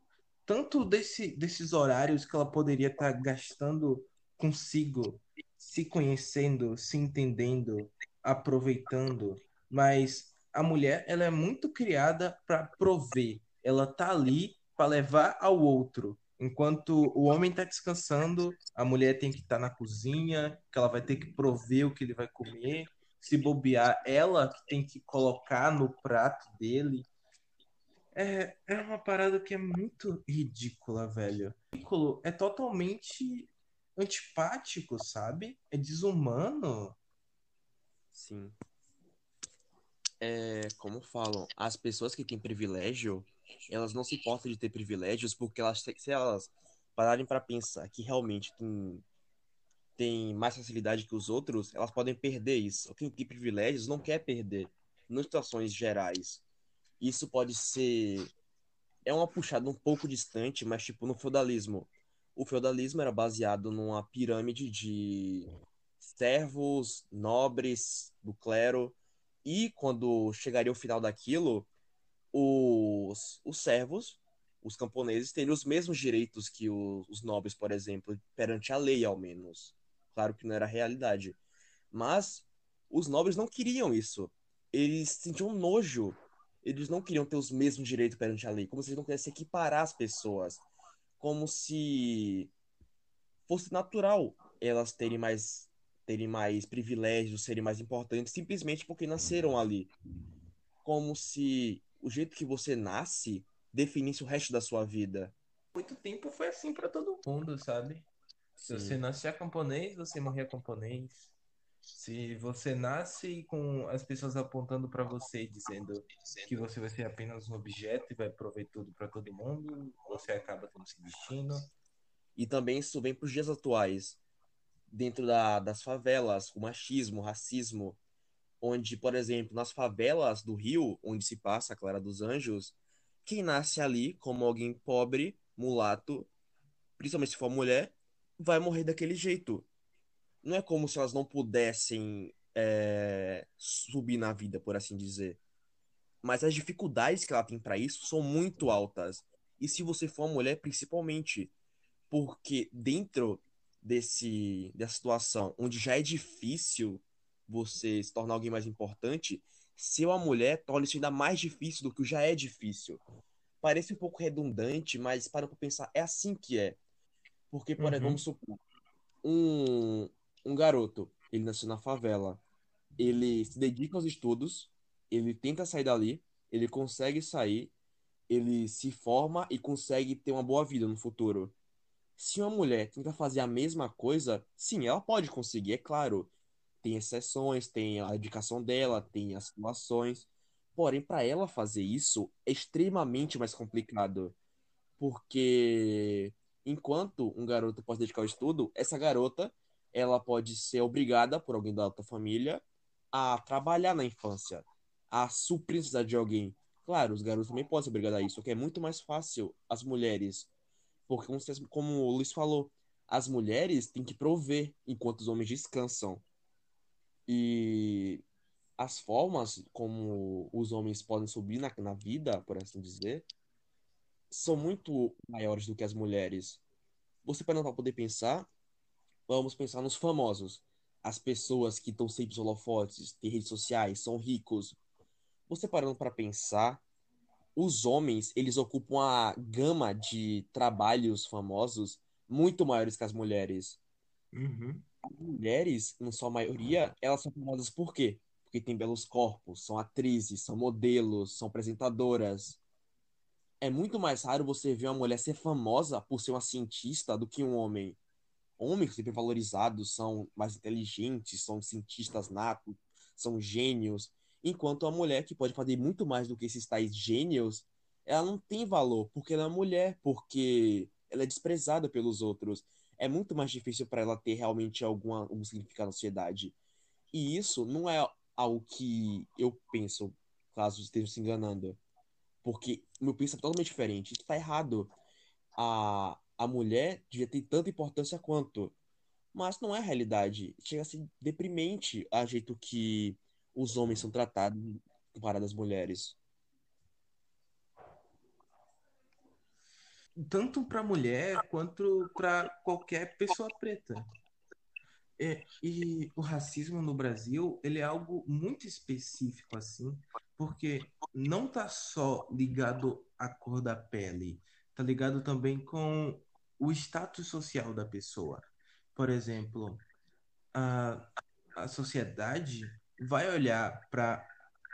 tanto desse, desses horários que ela poderia estar tá gastando consigo, se conhecendo, se entendendo, aproveitando, mas a mulher ela é muito criada para prover. Ela tá ali para levar ao outro. Enquanto o homem está descansando, a mulher tem que estar tá na cozinha, que ela vai ter que prover o que ele vai comer se bobear, ela que tem que colocar no prato dele. É, é uma parada que é muito ridícula, velho. Ridículo é totalmente antipático, sabe? É desumano. Sim. É, como falam, as pessoas que têm privilégio, elas não se importam de ter privilégios porque elas, se elas pararem para pensar que realmente tem, tem mais facilidade que os outros, elas podem perder isso. Quem tem privilégios não quer perder, em situações gerais. Isso pode ser. É uma puxada um pouco distante, mas tipo no feudalismo. O feudalismo era baseado numa pirâmide de servos, nobres, do clero e quando chegaria o final daquilo, os, os servos, os camponeses, teriam os mesmos direitos que os, os nobres, por exemplo, perante a lei, ao menos. Claro que não era realidade. Mas os nobres não queriam isso. Eles sentiam nojo. Eles não queriam ter os mesmos direitos perante a lei. Como se eles não quisessem equiparar as pessoas. Como se fosse natural elas terem mais terem mais privilégios, serem mais importantes, simplesmente porque nasceram ali. Como se o jeito que você nasce definisse o resto da sua vida. Muito tempo foi assim para todo mundo, sabe? Se você nascia camponês, você morria camponês. Se você nasce com as pessoas apontando para você dizendo que você vai ser apenas um objeto e vai prover tudo para todo mundo, você acaba tendo esse destino. E também isso vem para os dias atuais dentro da, das favelas, o machismo, o racismo, onde, por exemplo, nas favelas do Rio, onde se passa a Clara dos Anjos, quem nasce ali como alguém pobre, mulato, principalmente se for mulher, vai morrer daquele jeito. Não é como se elas não pudessem é, subir na vida, por assim dizer. Mas as dificuldades que ela tem para isso são muito altas. E se você for uma mulher, principalmente. Porque dentro desse, dessa situação, onde já é difícil você se tornar alguém mais importante, ser uma mulher torna isso ainda mais difícil do que já é difícil. Parece um pouco redundante, mas para pra pensar, é assim que é. Porque, por uhum. exemplo, vamos supor, um, um garoto, ele nasceu na favela, ele se dedica aos estudos, ele tenta sair dali, ele consegue sair, ele se forma e consegue ter uma boa vida no futuro. Se uma mulher tenta fazer a mesma coisa, sim, ela pode conseguir, é claro. Tem exceções, tem a dedicação dela, tem as situações. Porém, para ela fazer isso é extremamente mais complicado. Porque enquanto um garoto pode dedicar ao estudo, essa garota ela pode ser obrigada por alguém da outra família a trabalhar na infância, a suprir de alguém. Claro, os garotos também podem ser obrigados a isso, só que é muito mais fácil as mulheres porque, como o Luiz falou, as mulheres têm que prover enquanto os homens descansam. E as formas como os homens podem subir na, na vida, por assim dizer, são muito maiores do que as mulheres. Você para não poder pensar, vamos pensar nos famosos. As pessoas que estão sempre holofotes, têm redes sociais, são ricos. Você parando para pensar, os homens, eles ocupam a gama de trabalhos famosos muito maiores que as mulheres. Uhum. Mulheres, na sua maioria, elas são famosas por quê? Porque têm belos corpos, são atrizes, são modelos, são apresentadoras. É muito mais raro você ver uma mulher ser famosa por ser uma cientista do que um homem. Homens sempre valorizados são mais inteligentes, são cientistas natos, são gênios. Enquanto a mulher, que pode fazer muito mais do que esses tais gênios, ela não tem valor, porque ela é mulher, porque ela é desprezada pelos outros. É muito mais difícil para ela ter realmente algum significado na sociedade. E isso não é algo que eu penso, caso esteja se enganando. Porque meu pensamento é totalmente diferente. Isso está errado. A, a mulher devia ter tanta importância quanto. Mas não é a realidade. Chega a ser deprimente a jeito que os homens são tratados comparado às mulheres. Tanto para mulher quanto para qualquer pessoa preta. É, e o racismo no Brasil, ele é algo muito específico assim, porque não tá só ligado à cor da pele, tá ligado também com o status social da pessoa. Por exemplo, a, a sociedade vai olhar para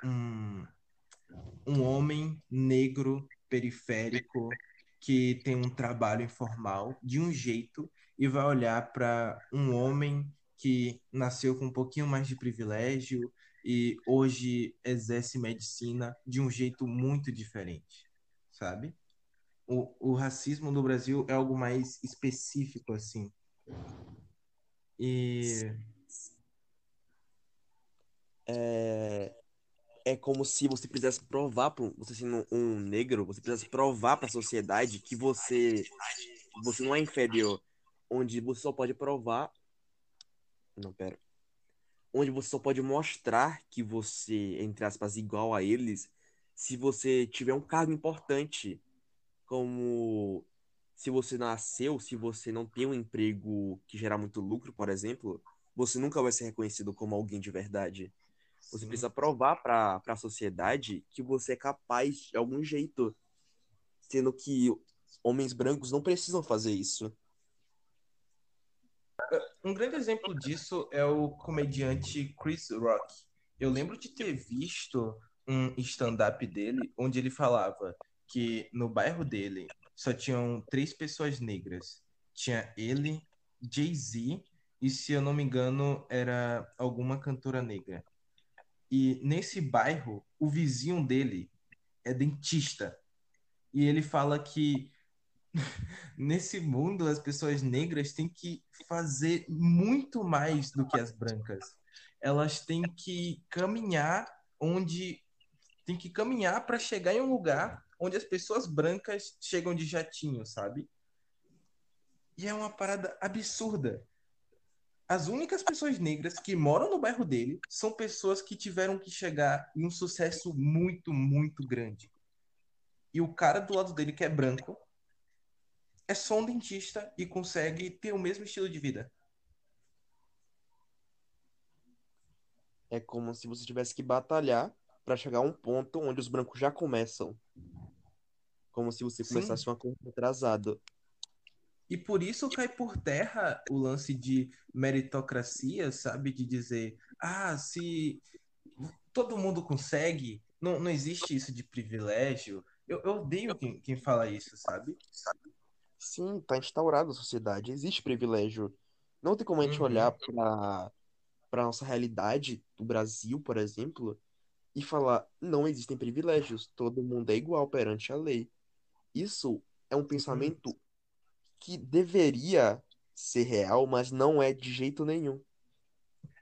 um, um homem negro periférico que tem um trabalho informal de um jeito e vai olhar para um homem que nasceu com um pouquinho mais de privilégio e hoje exerce medicina de um jeito muito diferente, sabe? O, o racismo no Brasil é algo mais específico, assim. E. É, é como se você precisasse provar para você sendo um negro, você precisasse provar para a sociedade que você você não é inferior, onde você só pode provar não, pera. Onde você só pode mostrar que você, entre aspas, igual a eles, se você tiver um cargo importante, como se você nasceu, se você não tem um emprego que gera muito lucro, por exemplo, você nunca vai ser reconhecido como alguém de verdade. Você Sim. precisa provar para a sociedade que você é capaz de algum jeito, sendo que homens brancos não precisam fazer isso. Um grande exemplo disso é o comediante Chris Rock. Eu lembro de ter visto um stand-up dele onde ele falava que no bairro dele só tinham três pessoas negras. Tinha ele, Jay-Z e, se eu não me engano, era alguma cantora negra. E nesse bairro, o vizinho dele é dentista. E ele fala que nesse mundo as pessoas negras têm que fazer muito mais do que as brancas. Elas têm que caminhar onde tem que caminhar para chegar em um lugar onde as pessoas brancas chegam de jatinho, sabe? E é uma parada absurda. As únicas pessoas negras que moram no bairro dele são pessoas que tiveram que chegar em um sucesso muito, muito grande. E o cara do lado dele, que é branco, é só um dentista e consegue ter o mesmo estilo de vida. É como se você tivesse que batalhar para chegar a um ponto onde os brancos já começam. Como se você começasse Sim. uma coisa atrasada. E por isso cai por terra o lance de meritocracia, sabe? De dizer, ah, se todo mundo consegue, não, não existe isso de privilégio. Eu, eu odeio quem, quem fala isso, sabe? Sim, tá instaurado a sociedade. Existe privilégio. Não tem como a gente uhum. olhar para para nossa realidade do Brasil, por exemplo, e falar não existem privilégios, todo mundo é igual perante a lei. Isso é um uhum. pensamento uhum. Que deveria ser real, mas não é de jeito nenhum.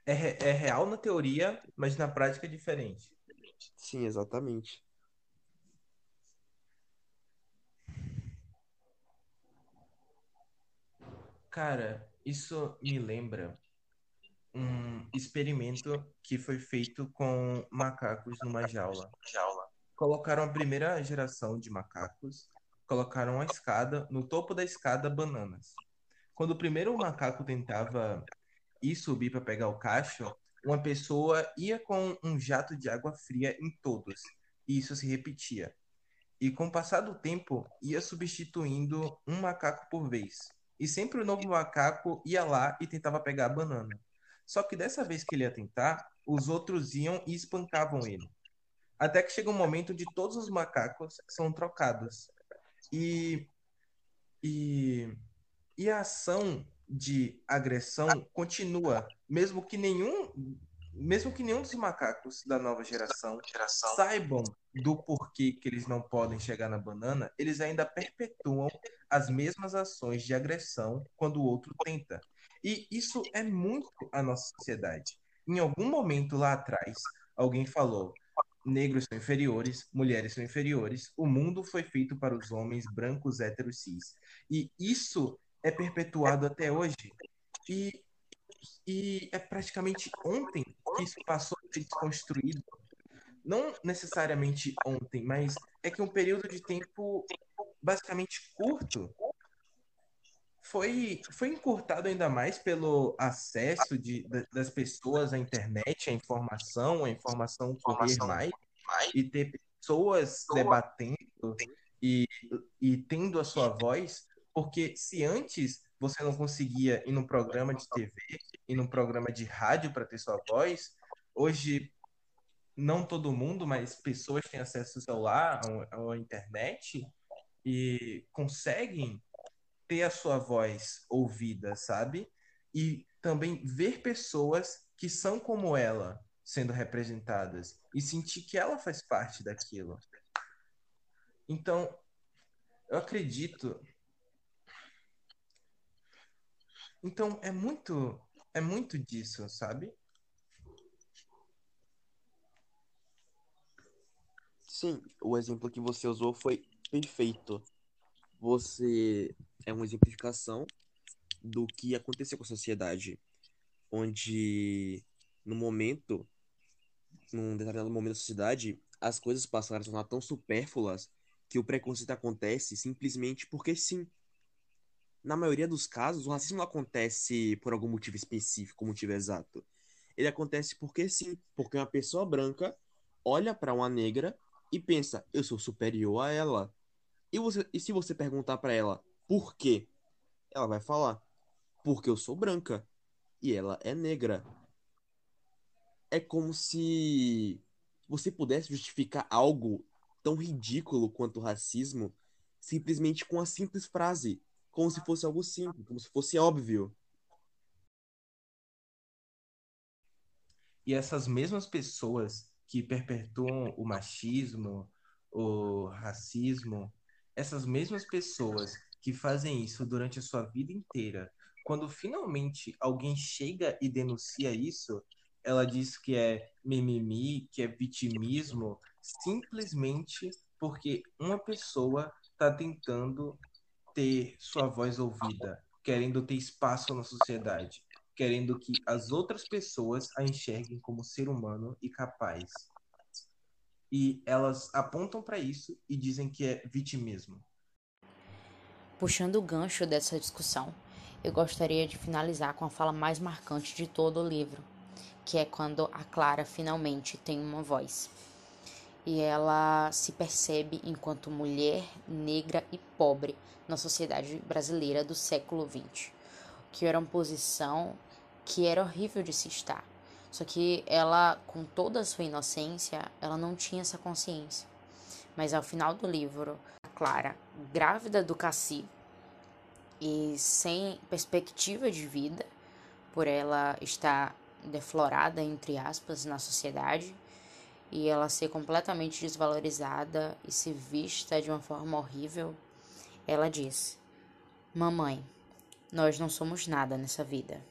É, é real na teoria, mas na prática é diferente. Sim, exatamente. Cara, isso me lembra um experimento que foi feito com macacos numa jaula. Colocaram a primeira geração de macacos, colocaram a escada, no topo da escada, bananas. Quando o primeiro macaco tentava ir subir para pegar o cacho, uma pessoa ia com um jato de água fria em todos, e isso se repetia. E com o passar do tempo, ia substituindo um macaco por vez. E sempre o novo macaco ia lá e tentava pegar a banana. Só que dessa vez que ele ia tentar, os outros iam e espancavam ele. Até que chega um momento onde todos os macacos são trocados. E, e, e a ação de agressão continua, mesmo que nenhum mesmo que nenhum dos macacos da nova geração, saibam do porquê que eles não podem chegar na banana, eles ainda perpetuam as mesmas ações de agressão quando o outro tenta. E isso é muito a nossa sociedade. Em algum momento lá atrás, alguém falou: negros são inferiores, mulheres são inferiores, o mundo foi feito para os homens brancos, héteros, cis. E isso é perpetuado até hoje. E e é praticamente ontem que isso passou a ser desconstruído. Não necessariamente ontem, mas é que um período de tempo basicamente curto foi, foi encurtado ainda mais pelo acesso de, das pessoas à internet, à informação, a informação correr mais, e ter pessoas debatendo e, e tendo a sua voz, porque se antes você não conseguia ir num programa de TV, ir num programa de rádio para ter sua voz. Hoje não todo mundo, mas pessoas têm acesso ao celular, à internet e conseguem ter a sua voz ouvida, sabe? E também ver pessoas que são como ela sendo representadas e sentir que ela faz parte daquilo. Então, eu acredito. Então, é muito é muito disso, sabe? Sim, o exemplo que você usou foi perfeito. Você é uma exemplificação do que aconteceu com a sociedade, onde no momento, num determinado momento da sociedade, as coisas passaram a se tornar tão supérfluas que o preconceito acontece simplesmente porque sim. Na maioria dos casos, o racismo não acontece por algum motivo específico, motivo exato. Ele acontece porque sim, porque uma pessoa branca olha para uma negra e pensa, eu sou superior a ela. E, você, e se você perguntar para ela por quê, ela vai falar, porque eu sou branca e ela é negra. É como se você pudesse justificar algo tão ridículo quanto o racismo simplesmente com a simples frase, como se fosse algo simples, como se fosse óbvio. E essas mesmas pessoas que perpetuam o machismo, o racismo, essas mesmas pessoas que fazem isso durante a sua vida inteira, quando finalmente alguém chega e denuncia isso, ela diz que é mimimi, que é vitimismo, simplesmente porque uma pessoa está tentando ter sua voz ouvida, querendo ter espaço na sociedade querendo que as outras pessoas a enxerguem como ser humano e capaz. E elas apontam para isso e dizem que é vitimismo. Puxando o gancho dessa discussão, eu gostaria de finalizar com a fala mais marcante de todo o livro, que é quando a Clara finalmente tem uma voz. E ela se percebe enquanto mulher negra e pobre na sociedade brasileira do século XX, que era uma posição que era horrível de se estar. Só que ela, com toda a sua inocência, ela não tinha essa consciência. Mas ao final do livro, a Clara, grávida do Cassi e sem perspectiva de vida, por ela estar deflorada, entre aspas, na sociedade, e ela ser completamente desvalorizada e se vista de uma forma horrível, ela diz: Mamãe, nós não somos nada nessa vida.